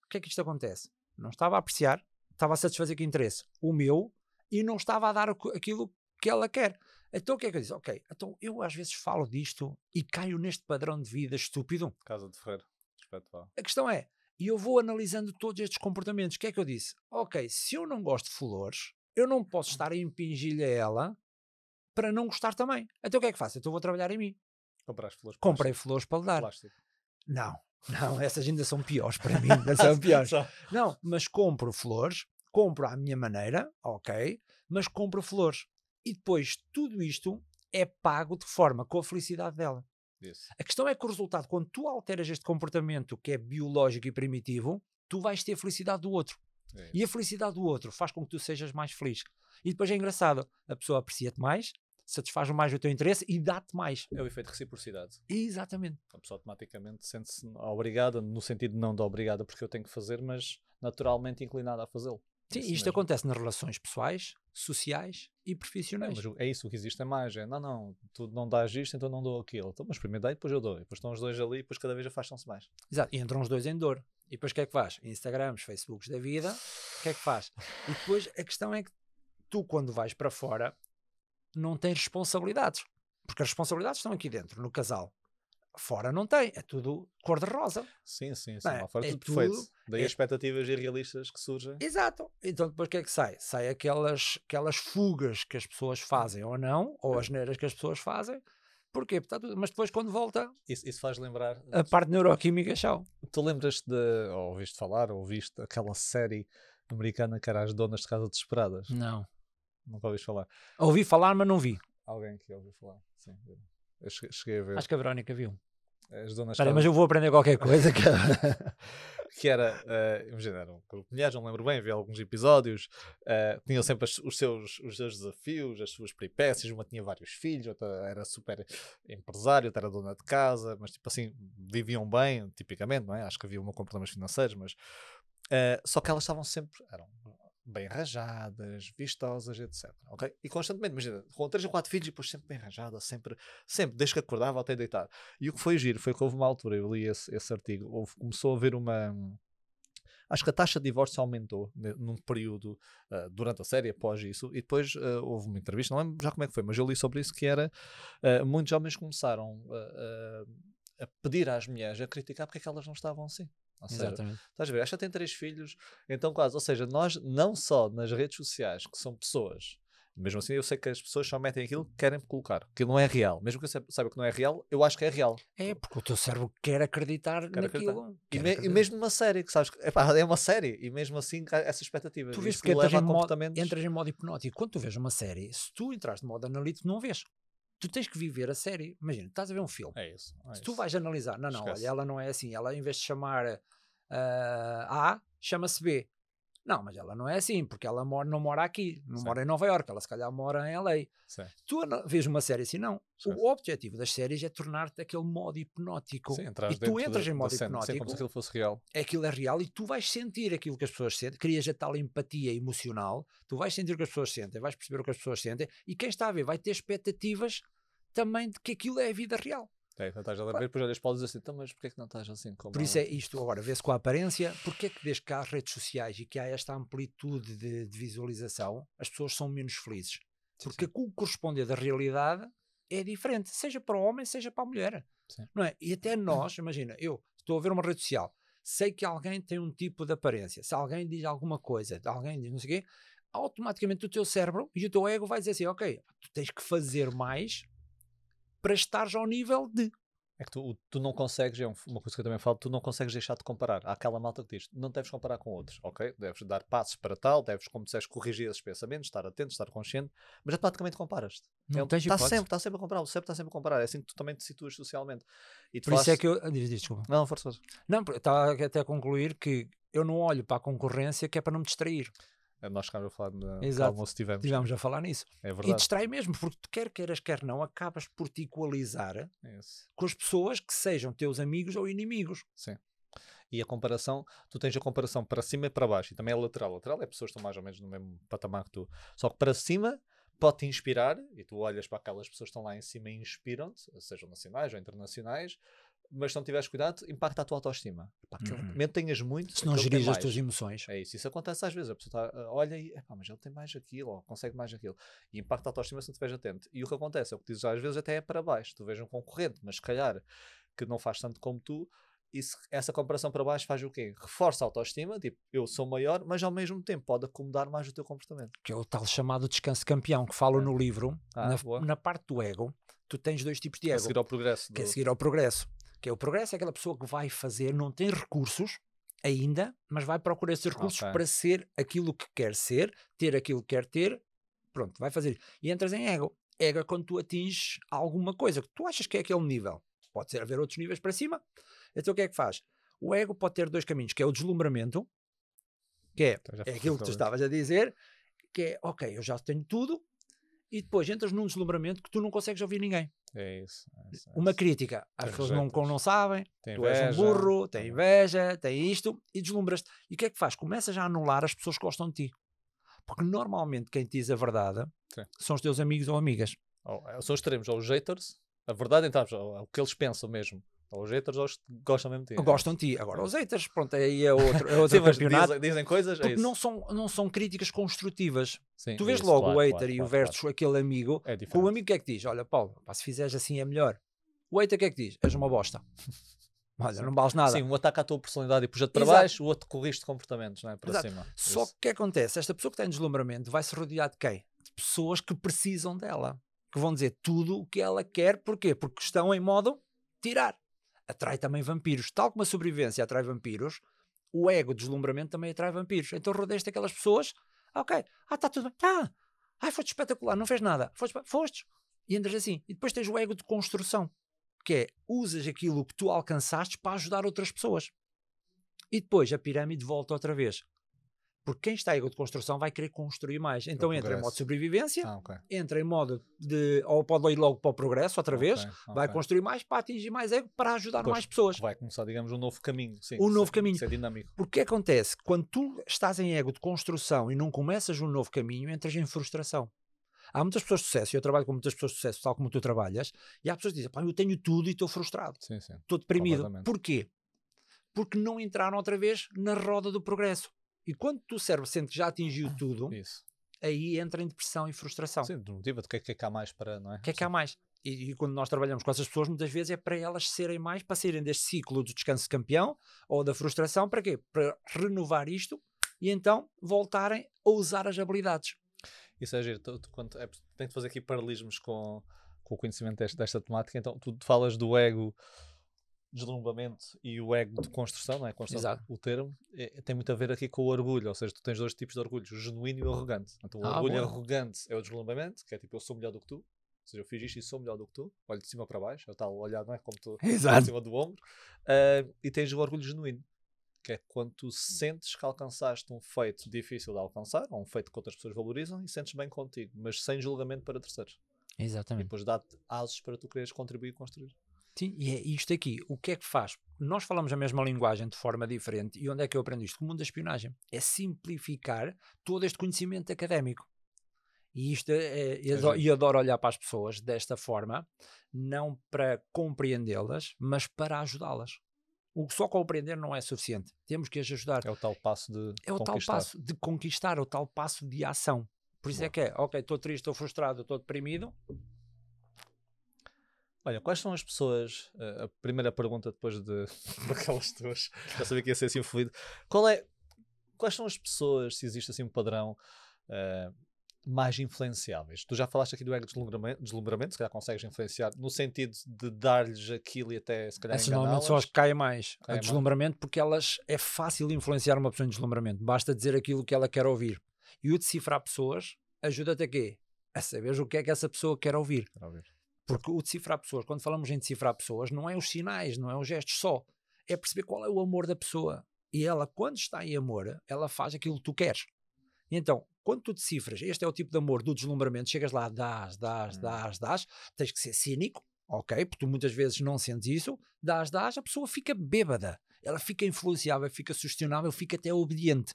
O que é que isto acontece? Não estava a apreciar, estava a satisfazer que interesse o meu e não estava a dar aquilo que ela quer. Então o que é que eu disse? Ok, então eu às vezes falo disto e caio neste padrão de vida estúpido. Casa de Ferreira. A questão é, e eu vou analisando todos estes comportamentos. O que é que eu disse? Ok, se eu não gosto de flores, eu não posso estar a impingir-lhe a ela para não gostar também. Então o que é que faço? Então vou trabalhar em mim. Compraste flores. Comprei flores para lhe dar. Plástico. Não, não, essas ainda são piores para mim. Ainda *laughs* *laughs* são piores. Não, mas compro flores, compro à minha maneira, ok, mas compro flores. E depois tudo isto é pago de forma com a felicidade dela. Isso. A questão é que o resultado, quando tu alteras este comportamento que é biológico e primitivo, tu vais ter a felicidade do outro. É E a felicidade do outro faz com que tu sejas mais feliz. E depois é engraçado, a pessoa aprecia-te mais, satisfaz mais o teu interesse e dá-te mais. É o efeito de reciprocidade. Exatamente. A pessoa automaticamente sente-se obrigada, no sentido não de obrigada porque eu tenho que fazer, mas naturalmente inclinada a fazê-lo. Sim, Isso isto mesmo. acontece nas relações pessoais, sociais e Não, profissionais. mas o- é isso, que existe é mais. É, não, não, tu não dás isto, então não dou aquilo. Então, mas primeiro dá e depois eu dou. E depois estão os dois ali e depois cada vez afastam-se mais. Exato. E entram os dois em dor. E depois o que é que faz? Instagrams, Facebooks da vida, o que é que faz? E depois a questão é que tu, quando vais para fora, não tens responsabilidades. Porque as responsabilidades estão aqui dentro, no casal. Fora não tem, é tudo cor-de-rosa. Sim, sim, sim. É? Lá fora É tudo perfeito. tudo- Daí é- as expectativas irrealistas que surgem. Exato. Então depois o que é que sai? Sai aquelas, aquelas fugas que as pessoas fazem ou não, ou as neiras que as pessoas fazem. Porquê? Porque está tudo- Mas depois quando volta, Isso, isso faz lembrar. a parte neuroquímica, tchau. Tu lembras-te de. Ou ouviste falar, ou ouviste aquela série americana que era As Donas de Casa Desesperadas? Não. Nunca ouviste falar. Ouvi falar, mas não vi. Alguém que ouviu falar. Sim. Eu cheguei, a ver. Acho que a Verónica viu. As Donas de Espera aí, Casa mas eu vou aprender qualquer coisa. Que... *laughs* que era, eh, imagina, era um grupo de mulheres, não lembro bem, vi alguns episódios, eh, tinham sempre as- os, seus, os seus desafios, as suas peripécias, uma tinha vários filhos, outra era super empresário, outra era dona de casa, mas tipo assim, viviam bem, tipicamente, não é? Acho que havia uma com problemas financeiros, mas eh, só que elas estavam sempre, eram bem arranjadas, vistosas, etc. ok? E constantemente, imagina, com três ou quatro filhos e depois sempre bem arranjada, sempre, sempre, desde que acordava até deitar. E o que foi giro foi que houve uma altura, eu li esse, esse artigo, houve, começou a haver uma. Acho que a taxa de divórcio aumentou ne- num período ah, durante a série, após isso, e depois ah, houve uma entrevista, não lembro já como é que foi, mas eu li sobre isso que era ah, muitos homens começaram a pedir às mulheres a criticar porque é que elas não estavam assim. Ou seja, Exatamente. Estás a ver? Esta tem três filhos, então quase. Ou seja, nós não só nas redes sociais, que são pessoas, mesmo assim eu sei que as pessoas só metem aquilo que querem colocar, que não é real. Mesmo que eu saiba- que não é real, eu acho que é real. É, porque o teu cérebro quer acreditar Quer acreditar. naquilo. E, quer me- e acreditar. mesmo numa série, que sabes, que, epá, é uma série, e mesmo assim essa expectativa. Tu vês entras leva em, a modo, comportamentos. entras em modo hipnótico. Quando tu vês uma série, se tu entras de modo analítico, não vês. Tu tens que viver a série. Imagina, estás a ver um filme. É isso. é Se tu isso. vais analisar, não, não, Esquece. olha, ela não é assim. Ela, em vez de chamar ah, A, chama-se B. Não, mas ela não é assim, porque ela mora, não mora aqui, não Sim. mora em Nova Iorque, ela se calhar mora em LA. Sim. Tu vês uma série assim, não. O objetivo das séries é tornar-te aquele modo hipnótico. Sim, e tu entras da- em da modo cena, hipnótico, como se aquilo fosse real. aquilo é real e tu vais sentir aquilo que as pessoas sentem, crias a tal empatia emocional, tu vais sentir o que as pessoas sentem, vais perceber o que as pessoas sentem e quem está a ver vai ter expectativas também de que aquilo é a vida real. É, então estás a ver, depois olhas para dizes assim, então, mas porquê que não estás assim? Como Por isso é isto agora, vê-se com a aparência, porque é que desde que há redes sociais e que há esta amplitude de, de visualização, as pessoas são menos felizes. Sim, Porque o corresponder da realidade é diferente, seja para o homem, seja para a mulher. Sim. Não é? E até nós, imagina, eu estou a ver uma rede social, sei que alguém tem um tipo de aparência, se alguém diz alguma coisa, alguém diz não sei o quê, automaticamente o teu cérebro e o teu ego vai dizer assim, ok, tu tens que fazer mais para estares ao nível de. É que tu, tu não consegues, é um- uma coisa que eu também falo, tu não consegues deixar de comparar. Há aquela malta que diz, não deves comparar com outros, ok? Deves dar passos para tal, deves, como disseste, corrigir esses pensamentos, estar atento, estar consciente, mas automaticamente comparas-te. Não É, tens Está hipótese. sempre, está sempre a comparar, o cérebro está sempre a comparar, é assim que tu também te situas socialmente. E tu Por isso é que eu. ah, Diz, diz, desculpa. Não, força. Não, porque estava até a concluir que eu não olho para a concorrência que é para não me distrair. É, Nós ficámos a falar no Exato. almoço tivemos. Estivemos a falar nisso. É E verdade. distrai mesmo, porque tu quer queiras, quer não, acabas por te equalizar isso. com as pessoas que sejam teus amigos ou inimigos. Sim. E a comparação, tu tens a comparação para cima e para baixo, e também é lateral. Lateral é pessoas que estão mais ou menos no mesmo patamar que tu. Só que para cima pode-te inspirar, e tu olhas para aquelas pessoas que estão lá em cima e inspiram-te, sejam nacionais ou internacionais, mas se não tiveres cuidado, impacta a tua autoestima. Pá, aquele Uhum. momento tenhas muito, Se não tem geris as tuas emoções. É isso, isso acontece às vezes. A pessoa tá, ah, olha e, "Epá, mas ele tem mais aquilo, ou consegue mais aquilo. E impacta a autoestima se não estiveres atento. E o que acontece é o que dizes às vezes até é para baixo. Tu vês um concorrente, mas se calhar que não faz tanto como tu, se- essa comparação para baixo faz o quê? Reforça a autoestima, tipo, eu sou maior, mas ao mesmo tempo pode acomodar mais o teu comportamento. Que é o tal chamado descanso campeão que falo É. no livro. Ah, na, na parte do ego, tu tens dois tipos de A ego. seguir ao progresso. que é do- seguir ao progresso. Que é o progresso é aquela pessoa que vai fazer, não tem recursos ainda, mas vai procurar esses recursos Ok. para ser aquilo que quer ser, ter aquilo que quer ter, pronto, vai fazer. E entras em ego. Ego é quando tu atinges alguma coisa que tu achas que é aquele nível. Pode ser haver outros níveis para cima. Então o que é que faz? O ego pode ter dois caminhos, que é o deslumbramento, que é, Então, é aquilo que tu estavas a dizer, que é, ok, eu já tenho tudo, e depois entras num deslumbramento que tu não consegues ouvir ninguém. É isso. é isso, é Uma isso. crítica. As pessoas não, não sabem, Tem tu és um burro, tem inveja, tem isto, e deslumbras-te. E o que é que faz? Começas a anular as pessoas que gostam de ti. Porque normalmente quem te diz a verdade Sim. são os teus amigos ou amigas. Ou- é, são os extremos, ou os haters, a verdade, então, é o que eles pensam mesmo. Ou os haters, gostam mesmo de ti. é Gostam de ti. Agora, os haters, pronto, aí é outro, é outro Sim, campeonato. dizem, dizem coisas, é não são, não são críticas construtivas. Sim, Tu vês isso, logo claro, o hater claro, e claro, o versus aquele amigo. claro. É O amigo o que é que diz? Olha, Paulo, pá, se fizeres assim é melhor. O hater o que é que diz? És uma bosta. *laughs* Olha, não vales nada. Sim, um ataca a tua personalidade e puxa-te para Exato. baixo, o outro corrige comportamentos, não é? Para Exato. cima. Só Isso. que o que acontece? Esta pessoa que tem deslumbramento vai se rodear de quem? De pessoas que precisam dela. Que vão dizer tudo o que ela quer. Porquê? Porque estão em modo tirar. Atrai também vampiros. Tal como a sobrevivência atrai vampiros, o ego, o deslumbramento também atrai vampiros. Então rodeias aquelas pessoas. ah, Ok. Ah, está tudo bem. Tá. Ai, foste espetacular. Não fez nada. Foste. Foste. E entras assim. E depois tens o ego de construção. Que é, usas aquilo que tu alcançaste para ajudar outras pessoas. E depois a pirâmide volta outra vez. Porque quem está em ego de construção vai querer construir mais. Então entra em modo de sobrevivência, Ah, ok. entra em modo de. ou pode ir logo para o progresso outra vez, Ok, vai ok. construir mais para atingir mais ego para ajudar mais pessoas. Vai começar, digamos, um novo caminho. Sim, Um novo é- caminho. Isso é dinâmico. Porque acontece? Quando tu estás em ego de construção e não começas um novo caminho, entras em frustração. Há muitas pessoas de sucesso, e eu trabalho com muitas pessoas de sucesso, tal como tu trabalhas, e há pessoas que dizem, pá, eu tenho tudo e estou frustrado, Sim, sim. estou deprimido. Porquê? Porque não entraram outra vez na roda do progresso. E quando o cérebro sente que já atingiu tudo, Isso. aí entra em depressão e frustração. Sim, motiva-te. O que é que é que há mais para, não é? O que é que há mais? E, e quando nós trabalhamos com essas pessoas, muitas vezes é para elas serem mais, para saírem deste ciclo do descanso de campeão ou da frustração, para quê? Para renovar isto e então voltarem a usar as habilidades. Isso é giro. Tu, tu, quando, é, tenho de fazer aqui paralelismos com, com o conhecimento desta, desta temática. Então, tu falas do ego deslumbramento e o ego de construção, não é? Construção, Exato. o termo, é- tem muito a ver aqui com o orgulho, ou seja, tu tens dois tipos de orgulho, o genuíno e o arrogante. Então, o Ah, orgulho boa. arrogante é o deslumbramento, que é tipo, eu sou melhor do que tu, Ou seja, eu fiz isto e sou melhor do que tu. Olho de cima para baixo, é o tal olhar, não é? Como tu, *laughs* de Exato. cima do ombro. Ah, e tens o orgulho genuíno. Que é quando tu sentes que alcançaste um feito difícil de alcançar, ou um feito que outras pessoas valorizam, e sentes bem contigo, mas sem julgamento para terceiros. E Exatamente. depois dá-te asos para tu quereres contribuir e construir. Sim, e é isto aqui. O que é que faz? Nós falamos a mesma linguagem de forma diferente. E onde é que eu aprendo isto? O mundo da espionagem. É simplificar todo este conhecimento académico. E isto é, e adoro, e adoro olhar para as pessoas desta forma, não para compreendê-las, mas para ajudá-las. O só compreender não é suficiente. Temos que as ajudar. É o tal passo de É o tal passo de conquistar, é o tal passo de ação. Por isso é Boa. que é, ok, estou triste, estou frustrado, estou deprimido. Olha, quais são as pessoas? eh, a primeira pergunta depois de *laughs* daquelas tuas, já sabia que ia ser assim fluido. Qual é, quais são as pessoas, se existe assim um padrão, eh, mais influenciáveis? Tu já falaste aqui do ego deslumbramento, deslumbramento, se calhar consegues influenciar, no sentido de dar-lhes aquilo e até se calhar Essas normalmente são as que caem mais a Caem mais. deslumbramento porque elas é fácil influenciar uma pessoa em deslumbramento. Basta dizer aquilo que ela quer ouvir. E o decifrar pessoas ajuda-te a quê? A saber o que é que essa pessoa quer ouvir. Quero ouvir. Porque o decifrar pessoas, quando falamos em decifrar pessoas, não é os sinais, não é os gestos só. É perceber qual é o amor da pessoa. E ela, quando está em amor, ela faz aquilo que tu queres. E então, quando tu decifras, este é o tipo de amor do deslumbramento, chegas lá, dás, dás, Hum. dás, dás, tens que ser cínico, ok? Porque tu muitas vezes não sentes isso, dás, dás, a pessoa fica bêbada, ela fica influenciável, fica sugestionável, fica até obediente.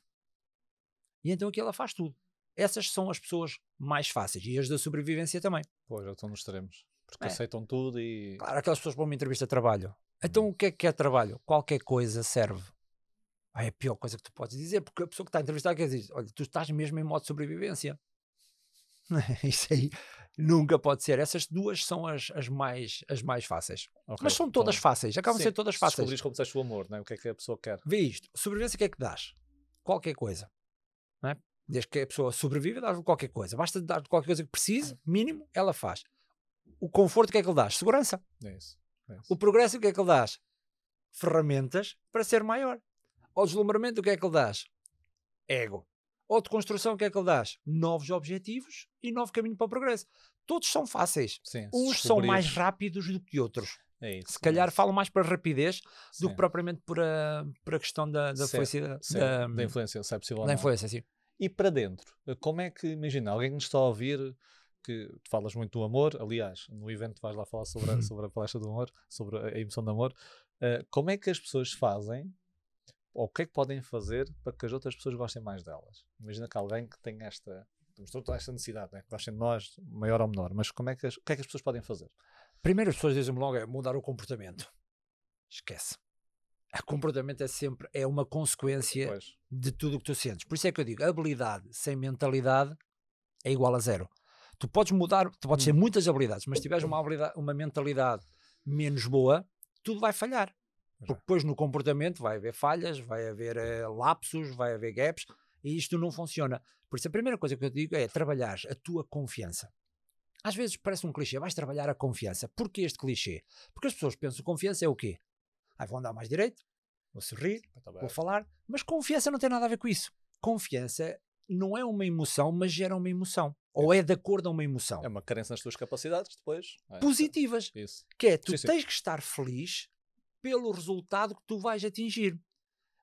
E então aqui ela faz tudo. Essas são as pessoas mais fáceis e as da sobrevivência também. Pô, já estão nos extremos. Porque É. aceitam tudo e. Claro, aquelas pessoas para uma entrevista de trabalho. Então o que é que é trabalho? Qualquer coisa serve. Ah, é a pior coisa que tu podes dizer, porque a pessoa que está a entrevistar quer dizer, olha, tu estás mesmo em modo de sobrevivência. *laughs* Isso aí nunca pode ser. Essas duas são as, as, mais, as mais fáceis. Ok, Mas são todas então, fáceis, acabam de ser todas fáceis. Descobrires como disseste o amor, não é? o que é que a pessoa quer. Vê isto, sobrevivência o que é que dás? Qualquer coisa. Não é? Desde que a pessoa sobrevive, dás-lhe qualquer coisa. Basta dar qualquer coisa que precise, mínimo, ela faz. O conforto, o que é que ele dás? Segurança. É isso. é isso. O progresso, o que é que ele dás? Ferramentas para ser maior. Ao deslumbramento, o que é que ele dás? Ego. Ou de construção, o que é que ele dás? Novos objetivos e novo caminho para o progresso. Todos são fáceis. Sim, Uns são mais rápidos do que outros. É isso. Se calhar é falam mais para rapidez do Sim. que propriamente por a, por a questão da, da felicidade. Da, da influência, se é possível. da influência, sim. E para dentro, como é que, imagina, alguém que nos está a ouvir, que tu falas muito do amor, aliás, no evento vais lá falar sobre a, sobre a palestra do amor, sobre a, emoção do amor, eh, como é que as pessoas fazem, ou o que é que podem fazer para que as outras pessoas gostem mais delas? Imagina que alguém que tem esta, temos toda esta necessidade, né? que gostem de nós, maior ou menor, mas como é que as, o que é que as pessoas podem fazer? Primeiro as pessoas dizem-me logo é mudar o comportamento. Esquece. O comportamento é sempre é uma consequência Pois, de tudo o que tu sentes. Por isso é que eu digo, habilidade sem mentalidade é igual a zero. Tu podes mudar, tu podes ter Hum. muitas habilidades, mas se tiveres uma, habilidade, uma mentalidade menos boa, tudo vai falhar. Porque depois no comportamento vai haver falhas, vai haver eh, lapsos, vai haver gaps, e isto não funciona. Por isso a primeira coisa que eu digo é trabalhar a tua confiança. Às vezes parece um clichê, vais trabalhar a confiança. Porquê este clichê? Porque as pessoas pensam que confiança é o quê? Ah, vou andar mais direito, vou sorrir, vou falar, mas confiança não tem nada a ver com isso. Confiança não é uma emoção, mas gera uma emoção. Ou é de acordo a uma emoção. é uma carência nas tuas capacidades depois. é, Positivas. Isso. Que é, tu Sim, sim. tens que estar feliz pelo resultado que tu vais atingir.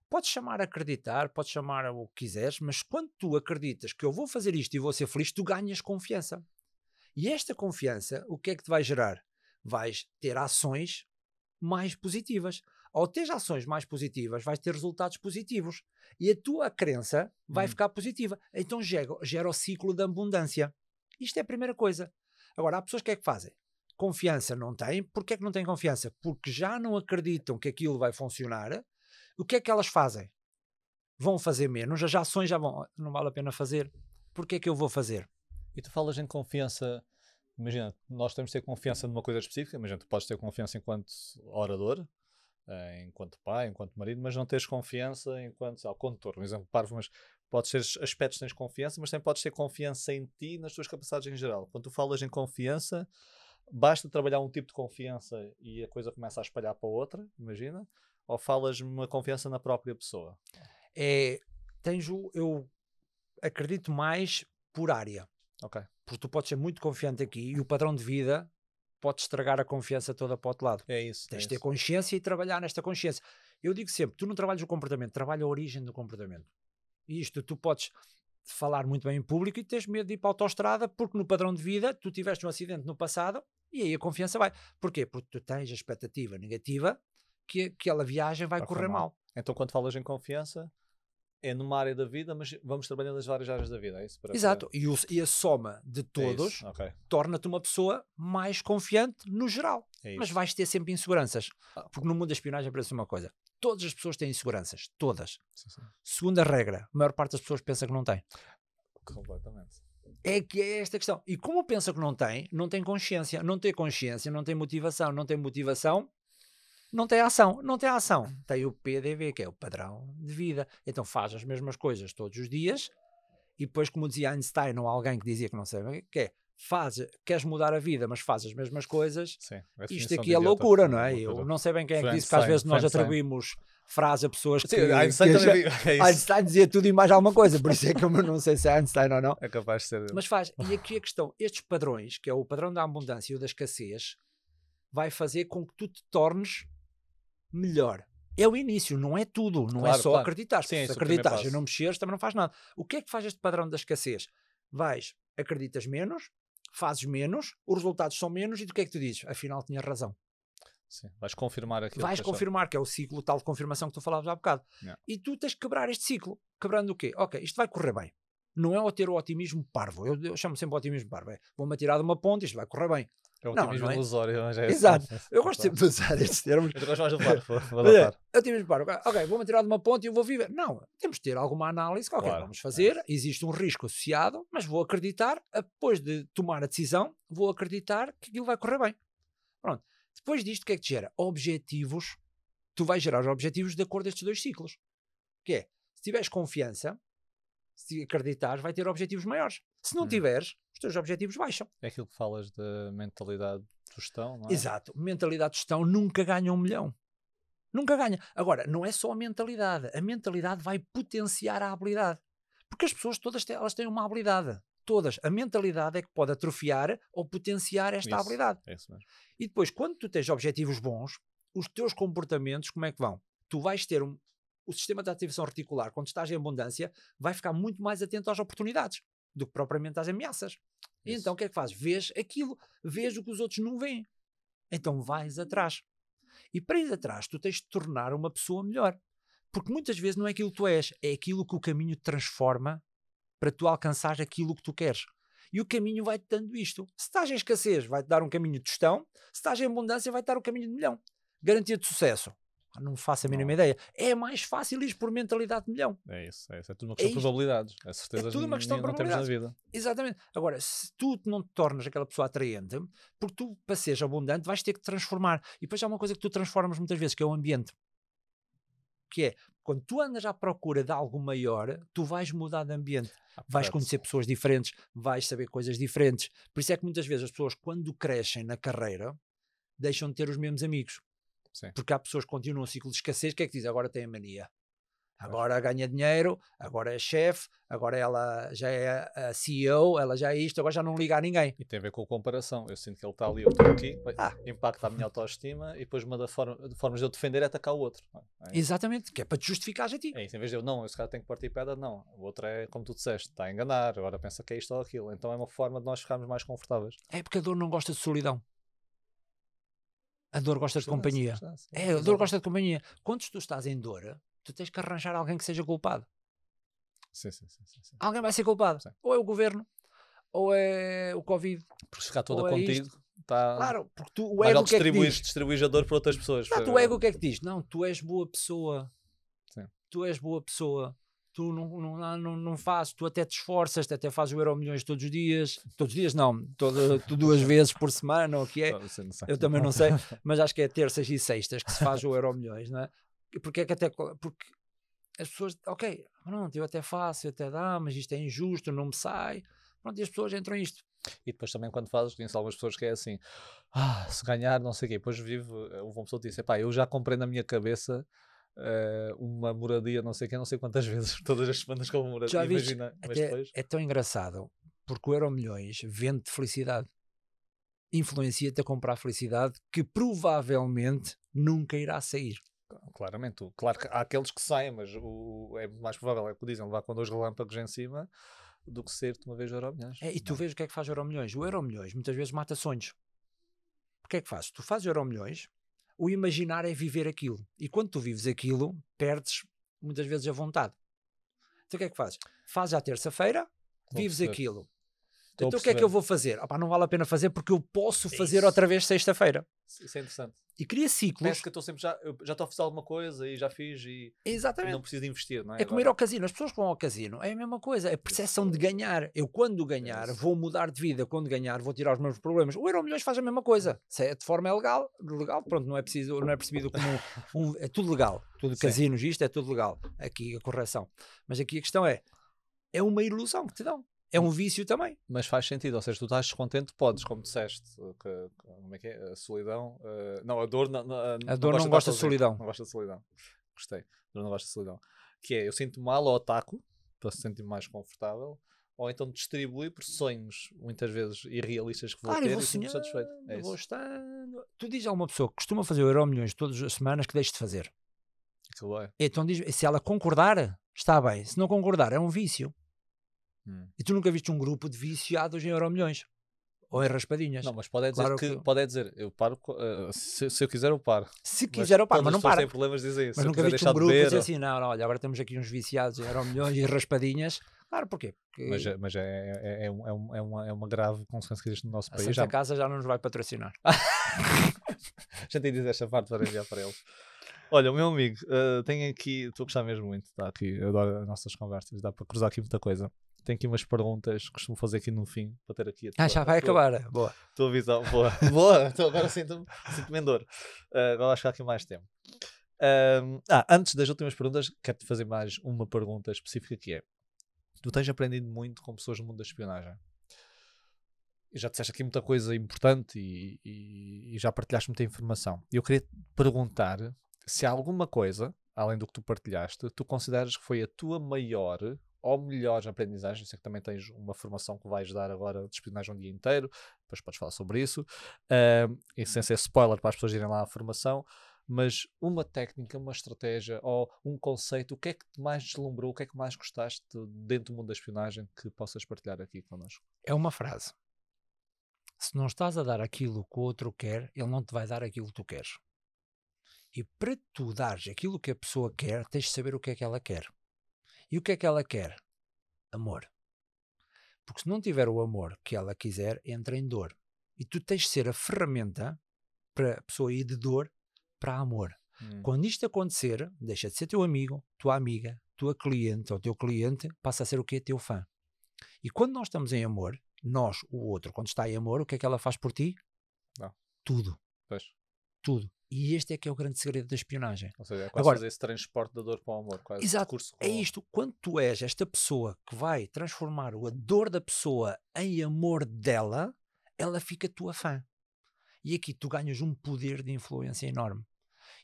Podes chamar a acreditar, podes chamar o que quiseres, mas quando tu acreditas que eu vou fazer isto e vou ser feliz, tu ganhas confiança. E esta confiança, o que é que te vai gerar? Vais ter ações mais positivas. Ao ter ações mais positivas, vais ter resultados positivos. E a tua crença vai Hum. ficar positiva. Então gera, gera o ciclo da abundância. Isto é a primeira coisa. Agora, há pessoas que é que fazem? Confiança não têm. Porquê é que não têm confiança? Porque já não acreditam que aquilo vai funcionar. O que é que elas fazem? Vão fazer menos, as ações já vão. Não vale a pena fazer. Porquê é que eu vou fazer? E tu falas em confiança, imagina, nós temos de ter confiança numa coisa específica, imagina, tu podes ter confiança enquanto orador, enquanto pai, enquanto marido, mas não tens confiança enquanto, sei lá, condutor, um exemplo parvo, mas podes ter aspectos que tens confiança, mas também podes ter confiança em ti nas tuas capacidades em geral. Quando tu falas em confiança, basta trabalhar um tipo de confiança e a coisa começa a espalhar para outra, imagina, ou falas uma confiança na própria pessoa? É, tens o, eu acredito mais por área. Ok. Porque tu podes ser muito confiante aqui e o padrão de vida pode estragar a confiança toda para o outro lado. É isso. Tens é de ter isso. consciência e trabalhar nesta consciência. Eu digo sempre, tu não trabalhas o comportamento, trabalha a origem do comportamento. E isto, tu podes falar muito bem em público e tens medo de ir para a autostrada porque no padrão de vida tu tiveste um acidente no passado e aí a confiança vai. Porquê? Porque tu tens a expectativa negativa que aquela viagem vai correr mal. mal. Então, quando falas em confiança, é numa área da vida, mas vamos trabalhando nas várias áreas da vida, é isso? Para- Exato. E, o- e a soma de é todos isso, Ok. torna-te uma pessoa mais confiante no geral. É Mas vais ter sempre inseguranças. Porque no mundo da espionagem aparece uma coisa. Todas as pessoas têm inseguranças. Todas. Sim, sim. Segunda regra, a maior parte das pessoas pensa que não tem. Completamente. É que é esta questão. E como pensa que não tem, não tem consciência. Não tem consciência, não tem motivação. Não tem motivação, não tem ação. Não tem ação. Tem o PDV, que é o padrão de vida. Então faz as mesmas coisas todos os dias. E depois, como dizia Einstein ou alguém que dizia que não sei, que é, faz, queres mudar a vida, mas faz as mesmas coisas. Sim. a Isto aqui é loucura, não é? Eu não sei bem quem é que disse que às vezes nós atribuímos frase a pessoas que, Sim, Einstein que também é. Einstein dizia tudo e mais alguma coisa, por isso é que eu não sei se é Einstein ou não. É capaz de ser. Mas faz, e aqui a questão, estes padrões, que é o padrão da abundância e o da escassez, vai fazer com que tu te tornes melhor. É o início, não é tudo, não é Claro, só claro. acreditar. Sim, Se é acreditares e não mexeres, também não faz nada. O que é que faz este padrão da escassez? Vais, acreditas menos, fazes menos, os resultados são menos, e do que é que tu dizes? Afinal, tinha razão. Sim. Vais confirmar aquilo. Vais que confirmar que é o ciclo tal de confirmação que tu falavas há bocado. Yeah. E tu tens que quebrar este ciclo. Quebrando o quê? Ok, isto vai correr bem. Não é o ter o otimismo parvo. Eu, eu chamo sempre o otimismo parvo. É, vou-me atirar de uma ponte, isto vai correr bem. É o otimismo não é? ilusório. mas é Exato. esse- *laughs* Eu gosto sempre de usar estes termos. Eu gosto mais do par. Vou, vou Mas é, otimismo parvo. Ok, vou-me atirar de uma ponte e eu vou viver. Não, temos de ter alguma análise. Ok, Claro, vamos é fazer. Existe um risco associado, mas vou acreditar. Depois de tomar a decisão, vou acreditar que aquilo vai correr bem. Pronto. Depois disto, o que é que te gera? Objetivos. Tu vais gerar os objetivos de acordo com estes dois ciclos. Que é, se tiveres confiança, se acreditares, vai ter objetivos maiores. Se não Hum. tiveres, os teus objetivos baixam. É aquilo que falas da mentalidade de gestão, não é? Exato. Mentalidade de gestão nunca ganha um milhão. Nunca ganha. Agora, não é só a mentalidade. A mentalidade vai potenciar a habilidade. Porque as pessoas todas têm, elas têm uma habilidade. Todas. A mentalidade é que pode atrofiar ou potenciar esta Isso. habilidade. É isso mesmo. E depois, quando tu tens objetivos bons, os teus comportamentos, como é que vão? Tu vais ter um. O sistema de ativação reticular, quando estás em abundância, vai ficar muito mais atento às oportunidades do que propriamente às ameaças. E então o que é que fazes? Vês aquilo, vês o que os outros não veem. Então vais atrás. E para ir atrás, tu tens de tornar uma pessoa melhor. Porque muitas vezes não é aquilo que tu és, é aquilo que o caminho te transforma para tu alcançar aquilo que tu queres. E o caminho vai-te dando isto. Se estás em escassez, vai-te dar um caminho de gestão. Se estás em abundância, vai-te dar um caminho de milhão. Garantia de sucesso. Não faço a mínima Não. ideia. É mais fácil ir por mentalidade de milhão. É isso. É, isso. é tudo uma questão de isto. probabilidades. A certeza tudo uma questão de temos na vida. Exatamente. Agora, se tu não te tornas aquela pessoa atraente, porque tu, para seres abundante, vais ter que transformar. E depois há uma coisa que tu transformas muitas vezes, que é o ambiente. Que é, quando tu andas à procura de algo maior, tu vais mudar de ambiente. Ah, Vais conhecer pessoas diferentes, vais saber coisas diferentes. Por isso é que muitas vezes as pessoas, quando crescem na carreira, deixam de ter os mesmos amigos. Sim. Porque há pessoas que continuam um ciclo de escassez, o que é que diz? Agora tem a mania. Agora ganha dinheiro, agora é chefe, agora ela já é a CEO, ela já é isto, agora já não liga a ninguém. E tem a ver com a comparação. Eu sinto que ele está ali, eu estou aqui, Ah. impacta a minha autoestima e depois uma das forma, formas de eu defender é atacar o outro. É, isso. Exatamente, que é para te justificar a ti. É isso, em vez de eu, não, esse cara tem que partir pedra, não. O outro é, como tu disseste, está a enganar, agora pensa que é isto ou aquilo. Então é uma forma de nós ficarmos mais confortáveis. É porque a dor não gosta de solidão. A dor gosta de companhia. É, a dor gosta de companhia. Quando tu estás em dor, tu tens que arranjar alguém que seja culpado. Sim, sim, sim, sim, sim. Alguém vai ser culpado. Sim. Ou é o governo, ou é o Covid. Porque se ficar toda é contigo, está. Claro, porque tu, o ego que é que distribuir a dor para outras pessoas. Não, tu, o ego o que é que diz? Não, tu és boa pessoa. Sim. Tu és boa pessoa. Tu não, não, não, não, fazes, tu até te esforças, tu até fazes o Euro Milhões todos os dias. Todos os dias não, toda, duas *laughs* vezes por semana, ou o que é. Eu também não sei, mas acho que é terças e sextas que se faz o Euro Milhões, não é? Porque é que até. Porque as pessoas, ok, pronto, eu até faço, eu até dá, mas isto é injusto, não me sai. Pronto, e as pessoas entram nisto. E depois também quando fazes, conheço algumas pessoas que é assim, ah, se ganhar, não sei o quê. Depois vive, houve uma pessoa que disse, pá, eu já comprei na minha cabeça eh, uma moradia, não sei quê, não sei quantas *laughs* vezes, todas as semanas com uma moradia. Já viste? Imagina, Até depois, é tão engraçado. Porque o Euro Milhões vende felicidade. Influencia-te a comprar felicidade que provavelmente nunca irá sair. Claramente, claro que há aqueles que saem, mas o, é mais provável, é o que dizem, levar com dois relâmpagos em cima do que ser-te uma vez Euro Milhões. É, e tu Não. vês o que é que faz Euro Milhões. O Euro Milhões muitas vezes mata sonhos. O que é que fazes? Tu fazes Euro Milhões, o imaginar é viver aquilo. E quando tu vives aquilo, perdes muitas vezes a vontade. Então o que é que fazes? Fazes à terça-feira, vives aquilo. Então o que é que eu vou fazer? Opá, não vale a pena fazer porque eu posso É fazer isso. outra vez sexta-feira. Isso é interessante. E cria ciclos. Parece que eu estou sempre já, eu já estou a fazer alguma coisa e já fiz e Exatamente. não preciso de investir, não é? É como ir ao casino. As pessoas que vão ao casino é a mesma coisa. A percepção de ganhar. Eu, quando ganhar, Isso. vou mudar de vida. Quando ganhar, vou tirar os meus problemas. O Euro Milhões faz a mesma coisa. Se é de forma legal, legal pronto, não é, preciso, não é percebido como um, *laughs* É tudo legal. Tudo casinos, isto é tudo legal. Aqui a correção. Mas aqui a questão é: é uma ilusão que te dão. É um vício também. Mas faz sentido, ou seja, tu estás descontente, podes, como disseste, que, como é que é? A solidão. eh, não, a dor, não, não, A dor não gosta de solidão. Não gosta de solidão. Gostei. A dor não gosta de solidão. Que é, eu sinto mal ao ataco, para se sentir mais confortável, ou então distribui por sonhos, muitas vezes irrealistas que vou Claro, ter vou e sinto satisfeito. É vou estando. Tu dizes a uma pessoa que costuma fazer o Euro Milhões todas as semanas que deixe de fazer. Então diz, se ela concordar, está bem. Se não concordar, é um vício. Hum. E tu nunca viste um grupo de viciados em euro milhões ou em raspadinhas. Não, mas pode é dizer Claro que, que- pode é dizer, eu paro, eh, se, se eu quiser eu paro. Se quiser, opá, todas mas as não para. têm problemas dizem isso. Mas eu nunca viste um grupo beber, dizer assim, não, não, olha, agora temos aqui uns viciados em euro milhões e raspadinhas. Claro, porquê? Porque Mas, é- mas é, é, é, um- é, um- é uma, é uma grave consequência que existe no nosso a país. Santa Já, Casa já não nos vai patrocinar. *laughs* já de dizer esta parte para enviar para eles. Olha, o meu amigo, eh, tem aqui, estou a gostar mesmo muito, está aqui, eu adoro as nossas conversas, dá para cruzar aqui muita coisa. Tem aqui umas perguntas que costumo fazer aqui no fim, para ter aqui a tua, Ah, já vai tua- acabar. Boa. tua visão. Boa, *laughs* boa, então agora sinto-me sinto em dor. Eh, agora acho que há aqui mais tempo. Ah, antes das últimas perguntas, quero-te fazer mais uma pergunta específica que é: Tu tens aprendido muito com pessoas no mundo da espionagem? E já disseste aqui muita coisa importante e, e- e já partilhaste muita informação. Eu queria te perguntar se há alguma coisa, além do que tu partilhaste, tu consideras que foi a tua maior ou melhor aprendizagem. Eu sei que também tens uma formação que vais dar agora de espionagem um dia inteiro, depois podes falar sobre isso. Ahm, e sem ser spoiler para as pessoas irem lá à formação, mas uma técnica, uma estratégia ou um conceito, o que é que te mais deslumbrou, o que é que mais gostaste dentro do mundo da espionagem que possas partilhar aqui connosco? É uma frase. Se não estás a dar aquilo que o outro quer, ele não te vai dar aquilo que tu queres. E para tu dares aquilo que a pessoa quer, tens de saber o que é que ela quer. E o que é que ela quer? Amor. Porque se não tiver o amor que ela quiser, entra em dor. E tu tens de ser a ferramenta para a pessoa ir de dor para amor. Hum. Quando isto acontecer, deixa de ser teu amigo, tua amiga, tua cliente ou teu cliente, passa a ser o que é teu fã. E quando nós estamos em amor, nós, o outro, quando está em amor, o que é que ela faz por ti? Não. Tudo, Pois. tudo. E este é que é o grande segredo da espionagem. Ou seja, é quase Agora- fazer esse transporte da dor para o amor. Quase Exato, discurso É isto, quando tu és esta pessoa que vai transformar a dor da pessoa em amor dela, ela fica tua fã. E aqui tu ganhas um poder de influência enorme.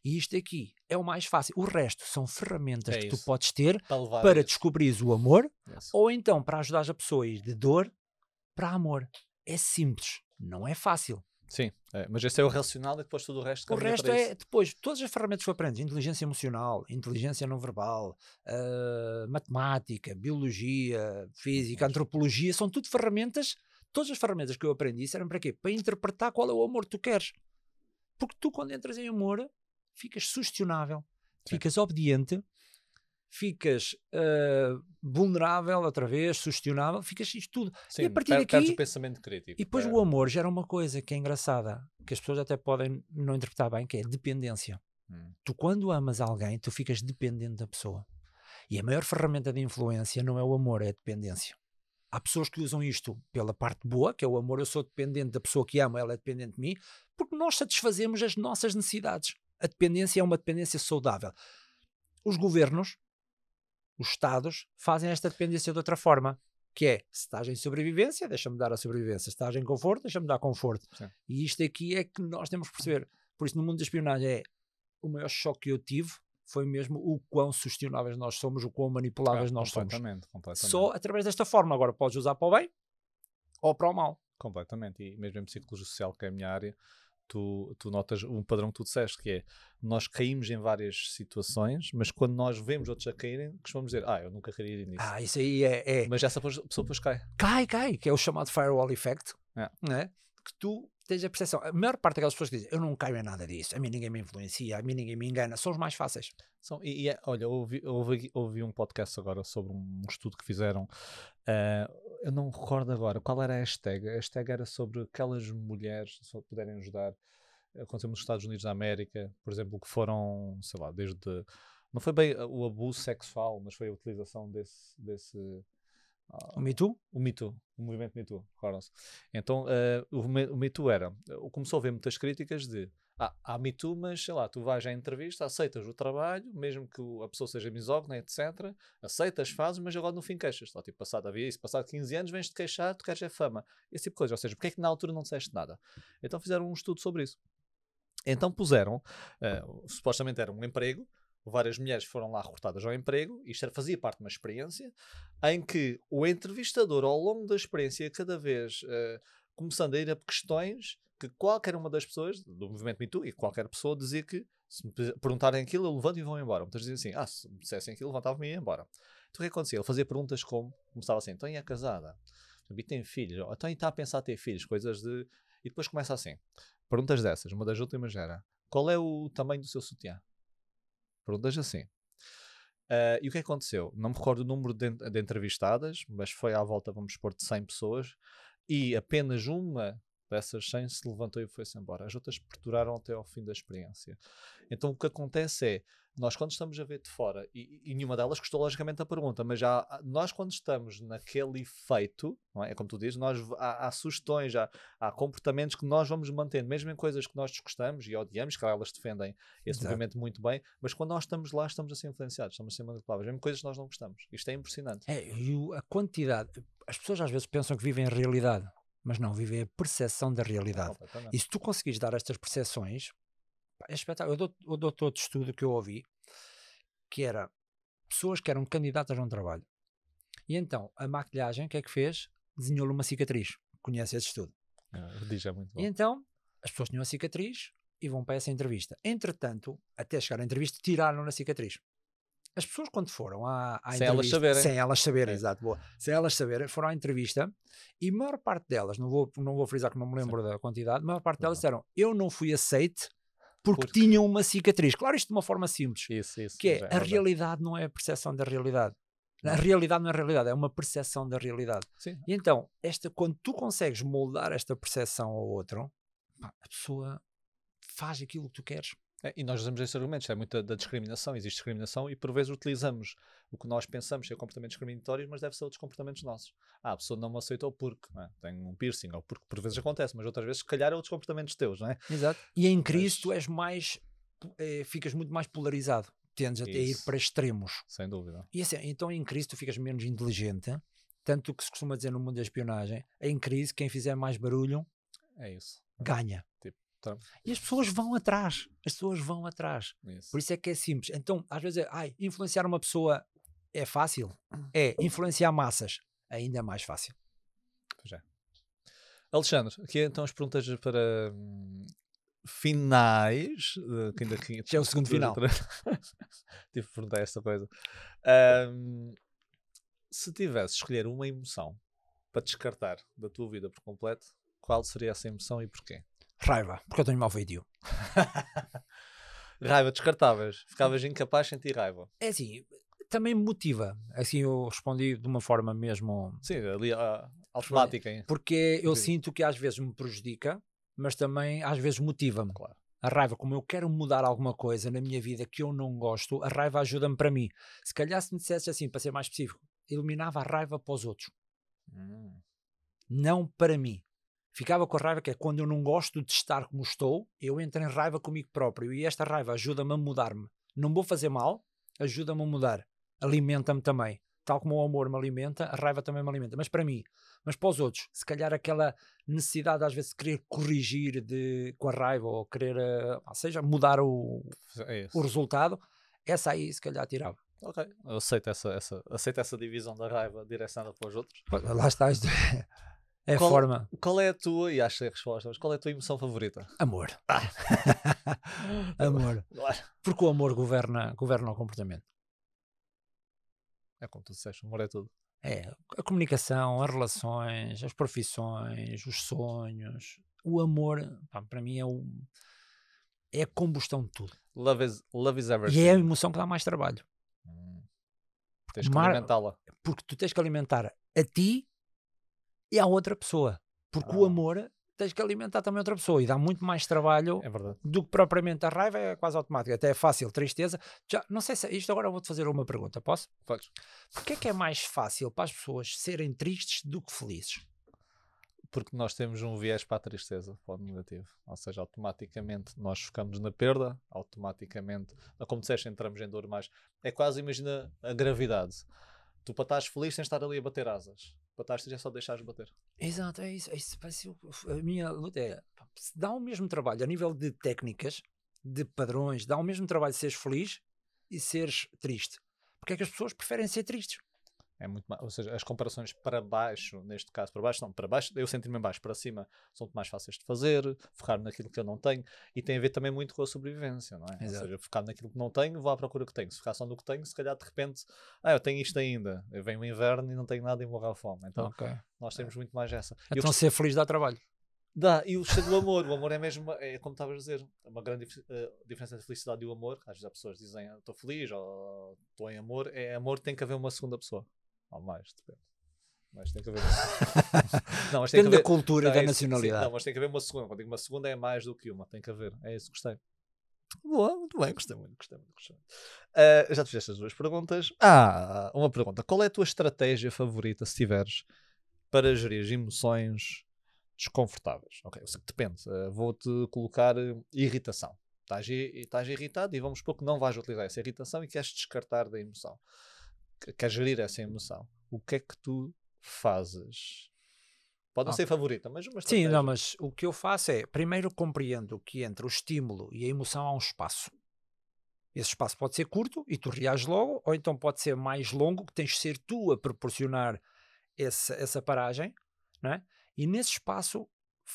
E isto aqui é o mais fácil. O resto são ferramentas É que tu isso. podes ter para para isso. descobrires o amor Yes. ou então para ajudar a pessoa a ir de dor para amor. É simples, não é fácil. Sim, é, mas esse é o racional e depois tudo o resto O resto é depois, todas as ferramentas que aprendes, inteligência emocional, inteligência não verbal, ah, matemática, biologia, física, antropologia, são tudo ferramentas, todas as ferramentas que eu aprendi servem para quê? Para interpretar qual é o amor que tu queres. Porque tu quando entras em amor, ficas sugestionável, Sim. ficas obediente, ficas ah, vulnerável outra vez, sugestionável, ficas isto tudo. Sim, a partir per- daqui- o pensamento crítico. E depois é. o amor gera uma coisa que é engraçada, que as pessoas até podem não interpretar bem, que é dependência. Hum. Tu, quando amas alguém, tu ficas dependente da pessoa. E a maior ferramenta de influência não é o amor, é a dependência. Há pessoas que usam isto pela parte boa, que é o amor, eu sou dependente da pessoa que amo, ela é dependente de mim, porque nós satisfazemos as nossas necessidades. A dependência é uma dependência saudável. Os governos, os Estados, fazem esta dependência de outra forma, que é, se estás em sobrevivência, deixa-me dar a sobrevivência. Se estás em conforto, deixa-me dar conforto. Sim. E isto aqui é que nós temos que perceber. Por isso, no mundo da espionagem, é o maior choque que eu tive foi mesmo o quão sugestionáveis nós somos, o quão manipuláveis Ah, nós somos. completamente, completamente. Só através desta forma. Agora podes usar para o bem ou para o mal. Completamente. E mesmo em psicologia social, que é a minha área, tu, tu notas um padrão que tu disseste, que é nós caímos em várias situações, mas quando nós vemos outros a caírem, costumamos dizer, ah, eu nunca cairia nisso. Ah, isso aí é. é... Mas essa pessoa depois cai. Cai, cai, que é o chamado firewall effect. É. Né? Que tu tens a percepção. A maior parte daquelas pessoas que dizem eu não caio em nada disso, a mim ninguém me influencia, a mim ninguém me engana, são os mais fáceis. São, e, e é, olha, ouvi, ouvi, ouvi um podcast agora sobre um estudo que fizeram. Uh, eu não recordo agora qual era a hashtag. A hashtag era sobre aquelas mulheres, se puderem ajudar, aconteceu nos Estados Unidos da América, por exemplo, que foram, sei lá, desde. Não foi bem o abuso sexual, mas foi a utilização desse. desse o Me Too? O Me Too, o movimento Me Too, recordam-se. Então, uh, o, Me Too era. Começou a haver muitas críticas de. Ah, há Me Too, mas sei lá, tu vais à entrevista, aceitas o trabalho, mesmo que a pessoa seja misógina, etc. Aceitas, fazes, mas agora no fim queixas. Só, tipo, passado, havia isso, passado 15 anos, vens-te queixar, tu queres é fama. Esse tipo de coisa. Ou seja, porque é que na altura não disseste nada? Então fizeram um estudo sobre isso. Então puseram, uh, supostamente era um emprego, várias mulheres foram lá recrutadas ao emprego, isto era, fazia parte de uma experiência, em que o entrevistador, ao longo da experiência, cada vez uh, começando a ir a questões que qualquer uma das pessoas do movimento Me Too, e qualquer pessoa dizia que se me perguntarem aquilo, eu levanto e vão embora. Muitas diziam assim, ah, se me dissessem aquilo, levantava-me e ia embora. Então o que acontecia? Ele fazia perguntas como, começava assim, então e é casada? E tem filhos? Então e está a pensar ter filhos? Coisas de... E depois começa assim, perguntas dessas, uma das últimas era, qual é o tamanho do seu sutiã? Perguntas assim. Uh, e o que aconteceu? Não me recordo o número de, de, entrevistadas, mas foi à volta, vamos supor, de 100 pessoas, e apenas uma dessas 100 se levantou e foi-se embora. As outras perduraram até ao fim da experiência. Então o que acontece é, nós quando estamos a ver de fora, e, e nenhuma delas gostou logicamente a pergunta, mas já nós quando estamos naquele efeito, não é? é como tu dizes, nós, há, há sugestões, há, há, comportamentos que nós vamos mantendo, mesmo em coisas que nós desgostamos e odiamos, que elas defendem esse Exato. movimento muito bem, mas quando nós estamos lá estamos a ser influenciados, estamos a ser manipulados, mesmo coisas que nós não gostamos. Isto é impressionante. É, e a quantidade, as pessoas às vezes pensam que vivem a realidade mas não, vivem a percepção da realidade. e se tu conseguires dar estas percepções, é espetáculo. Eu dou, eu dou todo estudo que eu ouvi, que era pessoas que eram candidatas a um trabalho. E então, a maquilhagem, o que é que fez? Desenhou-lhe uma cicatriz. Conhece esse estudo. É, diz é muito bom. E então, as pessoas tinham a cicatriz e vão para essa entrevista. Entretanto, até chegar à entrevista, tiraram a cicatriz. As pessoas, quando foram à, à sem elas saberem, sem elas saberem, é. exato, boa, sem elas saberem, foram à entrevista e a maior parte delas, não vou, não vou frisar que não me lembro Sim. da quantidade, a maior parte delas disseram: Eu não fui aceite porque, porque, tinham uma cicatriz. Claro, isto de uma forma simples. Isso, isso, que é, é a realidade não é a percepção da realidade. A realidade não é a realidade, é uma percepção da realidade. Sim. E então, esta, quando tu consegues moldar esta percepção ao outro, pá, a pessoa faz aquilo que tu queres. É, e nós usamos esses argumentos, é muita da discriminação, existe discriminação e por vezes utilizamos o que nós pensamos ser comportamentos discriminatórios, mas deve ser outros comportamentos nossos. Ah, a pessoa não me aceitou porque é? tem um piercing, ou porque por vezes acontece, mas outras vezes se calhar é outros comportamentos teus, não é? Exato. E em Cristo mas... és mais, é, ficas muito mais polarizado, tendes até a ir para extremos. Sem dúvida. E assim, então em Cristo ficas menos inteligente, tanto que se costuma dizer no mundo da espionagem, em crise quem fizer mais barulho é isso. ganha. Tá. E as pessoas vão atrás. As pessoas vão atrás. Isso. Por isso é que é simples. Então, às vezes, é, ai, influenciar uma pessoa é fácil? *clears throat* É. Influenciar massas, ainda é mais fácil. Pois é. Alexandre, aqui então as perguntas para hum, finais. Uh, que ainda, que, *laughs* Já é o segundo final. *laughs* Tive que perguntar esta coisa. Um, se tivesse escolher uma emoção para descartar da tua vida por completo, qual seria essa emoção e porquê? Raiva, porque eu tenho mau feitio. *laughs* raiva, descartáveis. Ficavas incapaz de sentir raiva. É assim, também me motiva. Assim eu respondi de uma forma mesmo. Sim, ali uh, automática. Hein? Porque eu Sim. sinto que às vezes me prejudica, mas também às vezes motiva-me. Claro. A raiva, como eu quero mudar alguma coisa na minha vida que eu não gosto, a raiva ajuda-me para mim. Se calhar se me dissesse assim, para ser mais específico, eliminava a raiva para os outros. Hum. Não para mim ficava com a raiva que é quando eu não gosto de estar como estou, eu entro em raiva comigo próprio e esta raiva ajuda-me a mudar-me. Não vou fazer mal, ajuda-me a mudar, alimenta-me também. Tal como o amor me alimenta, a raiva também me alimenta. Mas para mim, mas para os outros, se calhar aquela necessidade às vezes de querer corrigir de, com a raiva ou querer, uh, ou seja, mudar o, é o resultado, essa aí se calhar tirava. Ok, eu aceito essa, essa, aceito essa divisão da raiva direcionada para os outros. Lá está. É Qual- forma. Qual é a tua, e acho que sei a resposta, mas qual é a tua emoção favorita? Amor. *laughs* amor. Claro. Porque o amor governa, governa o comportamento. É como tu disseste, o amor é tudo. É, a comunicação, as relações, as profissões, os sonhos. O amor, pá, para mim, é, o, é a combustão de tudo. Love is, love is everything. E é a emoção que dá mais trabalho. Hum. Tens que alimentá-la. Porque tu tens que alimentar a ti e à outra pessoa. Porque o Ah. amor tens que alimentar também outra pessoa. E dá muito mais trabalho É do que propriamente a raiva, é quase automática. Até é fácil, tristeza. Já, não sei se isto agora eu vou-te fazer uma pergunta, posso? Podes. Porquê é que é mais fácil para as pessoas serem tristes do que felizes? Porque nós temos um viés para a tristeza, para o negativo. Ou seja, automaticamente nós focamos na perda, automaticamente, como disseste, entramos em dor mais. É quase, imagina, a gravidade. Tu para estás feliz tens de estar ali a bater asas. Triste é só deixares bater. Exato, é isso. É isso parece a minha luta é dá o mesmo trabalho a nível de técnicas, de padrões, dá o mesmo trabalho seres feliz e seres triste. Porque é que as pessoas preferem ser tristes? É muito mais, ou seja, as comparações para baixo, neste caso para baixo, não, para baixo, eu sentir-me em baixo, para cima, são mais fáceis de fazer, focar naquilo que eu não tenho, e tem a ver também muito com a sobrevivência, não é? Exato. Ou seja, focar naquilo que não tenho, vou à procura que tenho. Se focar só no que tenho, se calhar de repente, ah, eu tenho isto ainda, eu venho o inverno e não tenho nada e morro à fome. Então, Ok. nós temos muito mais essa. E eu Então ser feliz dá trabalho. Dá, e o estado do amor, o amor é mesmo, é como estavas a dizer, uma grande eh, diferença entre felicidade e o amor. Às vezes as pessoas dizem "Ah, estou feliz ou estou em amor, é amor, tem que haver uma segunda pessoa. Ou mais, depende. Mas tem que haver *laughs* Não, mas tem que Depende da haver. cultura não, e da é sim, nacionalidade. não, mas tem que haver uma segunda. Quando digo uma segunda é mais do que uma, tem que haver. É isso, gostei. Boa, muito bem, gostei muito, gostei muito. Gostei. muito. Ah, já te fizeste as duas perguntas. Ah, uma pergunta. Qual é a tua estratégia favorita, se tiveres, para gerir emoções desconfortáveis? Ok, eu sei que depende. Ah, Vou-te colocar eh, irritação. Estás, estás irritado e vamos supor que não vais utilizar essa irritação e queres descartar da emoção. Que- Queres gerir essa emoção. O que é que tu fazes? Pode não Ah. ser favorita, mas uma Sim, não, mas o que eu faço é, primeiro compreendo que entre o estímulo e a emoção há um espaço. Esse espaço pode ser curto e tu reages logo, ou então pode ser mais longo, que tens de ser tu a proporcionar essa, essa paragem, não é? E nesse espaço,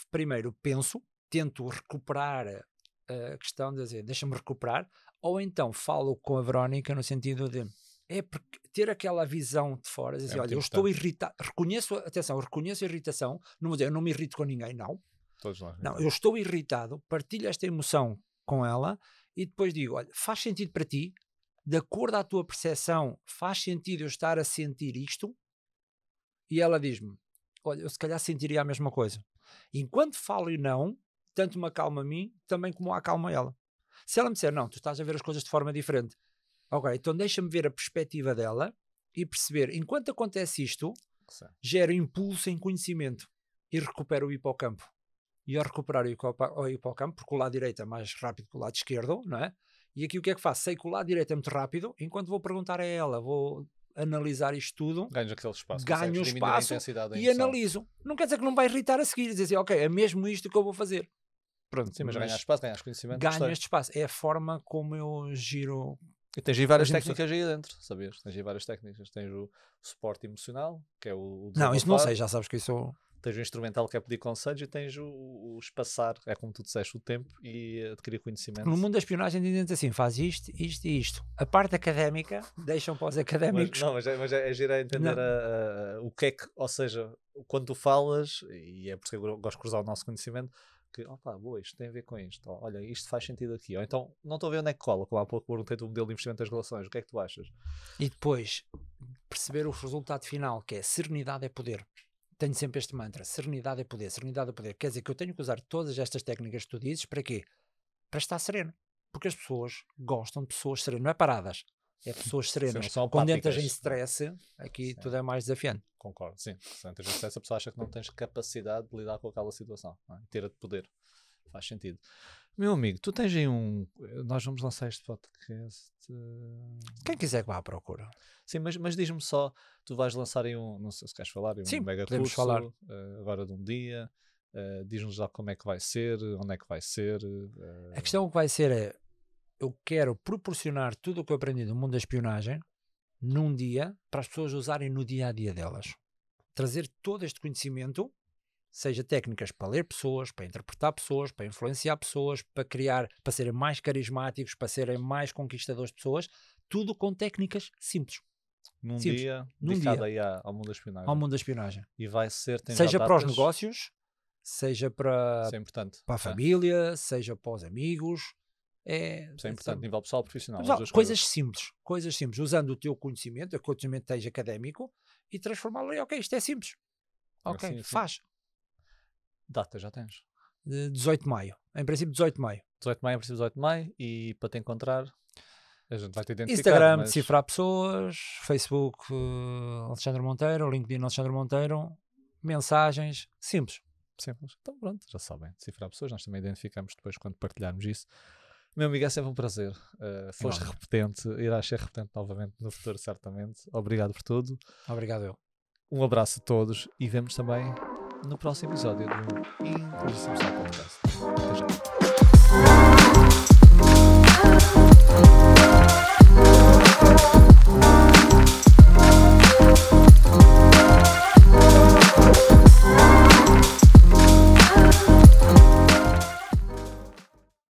primeiro penso, tento recuperar eh, a questão de dizer, deixa-me recuperar, ou então falo com a Verónica no sentido de, é porque ter aquela visão de fora, dizer, É muito olha, eu estou irritado, reconheço, atenção, reconheço a irritação, não vou dizer, eu não me irrito com ninguém, não, Todos nós. não, eu estou irritado, partilho esta emoção com ela e depois digo: olha, faz sentido para ti, de acordo à tua percepção, faz sentido eu estar a sentir isto? E ela diz-me: olha, eu se calhar sentiria a mesma coisa. Enquanto falo e não, tanto me acalma a mim, também como acalma ela. Se ela me disser: não, tu estás a ver as coisas de forma diferente, ok, então deixa-me ver a perspectiva dela e perceber, enquanto acontece isto, Sim. gera impulso em conhecimento e recupera o hipocampo. E ao recuperar o hipocampo, porque o lado direito é mais rápido que o lado esquerdo, não é? E aqui o que é que faço? Sei que o lado direito é muito rápido, enquanto vou perguntar a ela, vou analisar isto tudo Ganhas aquele espaço. Ganho o espaço e analiso. Não quer dizer que não vai irritar a seguir, dizer assim, ok, é mesmo isto que eu vou fazer. Pronto, Sim, mas ganhas espaço, ganhas conhecimento. ganho este espaço. É a forma como eu giro. E tens aí várias as emoções. técnicas aí dentro, sabias? Tens aí várias técnicas. Tens o suporte emocional, que é o. o Não, isso não sei, já sabes que isso. Tens o instrumental, que é pedir conselhos, e tens o, o espaçar, é como tu disseste, o tempo e adquirir conhecimento. No mundo da espionagem dizem assim, faz isto, isto e isto. A parte académica *laughs* deixam para os mas, académicos. não, mas é, mas é, é giro a entender a- a- o que é que, ou seja, quando tu falas, e é por isso que eu gosto de cruzar o nosso conhecimento, que, opa, boa, isto tem a ver com isto, olha, isto faz sentido aqui, ou então, não estou a ver onde é que cola, como há pouco perguntei do modelo de investimento das relações, o que é que tu achas? E depois perceber o resultado final, que é serenidade é poder. Tenho sempre este mantra: serenidade é poder, serenidade é poder. Quer dizer que eu tenho que usar todas estas técnicas que tu dizes para quê? Para estar sereno. Porque as pessoas gostam de pessoas serenas, não é paradas, é pessoas serenas. são Quando entras em stress, aqui Sim. tudo é mais desafiante. Concordo, sim. Se antes vezes essa pessoa acha que não tens capacidade de lidar com aquela situação, é? ter a de poder. Faz sentido. Meu amigo, tu tens aí um. Nós vamos lançar este podcast. eh, Quem quiser que vá à procura. Sim, mas, mas diz-me só, tu vais lançar aí um, não sei se queres falar, um Sim, mega podemos curso, falar. eh, agora de um dia, eh, diz-nos já como é que vai ser, onde é que vai ser. A questão que vai ser é: eu quero proporcionar tudo o que eu aprendi no mundo da espionagem num dia para as pessoas usarem no dia a dia delas. Trazer todo este conhecimento seja técnicas para ler pessoas, para interpretar pessoas, para influenciar pessoas, para criar, para serem mais carismáticos, para serem mais conquistadores de pessoas, tudo com técnicas simples Num Simples. dia, Num dedicado dia. aí ao mundo da espionagem. ao mundo da espionagem. E vai ser, seja para os negócios, seja para, é para a É. família, seja para os amigos. É, Isso é importante, nível pessoal e profissional. Mas, as ó, duas coisas simples, coisas simples, usando o teu conhecimento, o conhecimento que esteja académico e transformá-lo em, ok, isto é simples. Ok, sim, sim. faz. Data já tens. De 18 de maio. Em princípio, 18 de maio. 18 de maio, a princípio 18 de maio, e para te encontrar, a gente vai te identificar. Instagram, mas... decifrar pessoas, Facebook, eh, Alexandre Monteiro, LinkedIn, Alexandre Monteiro, mensagens, simples. Simples. Então pronto, já sabem. Decifrar pessoas, nós também identificamos depois quando partilharmos isso. Meu amigo, é sempre um prazer. Uh, foste repetente, irás ser repetente novamente no futuro, certamente. Obrigado por tudo. Obrigado eu. Um abraço a todos e vemos também no próximo episódio do Social Podcast. Até já.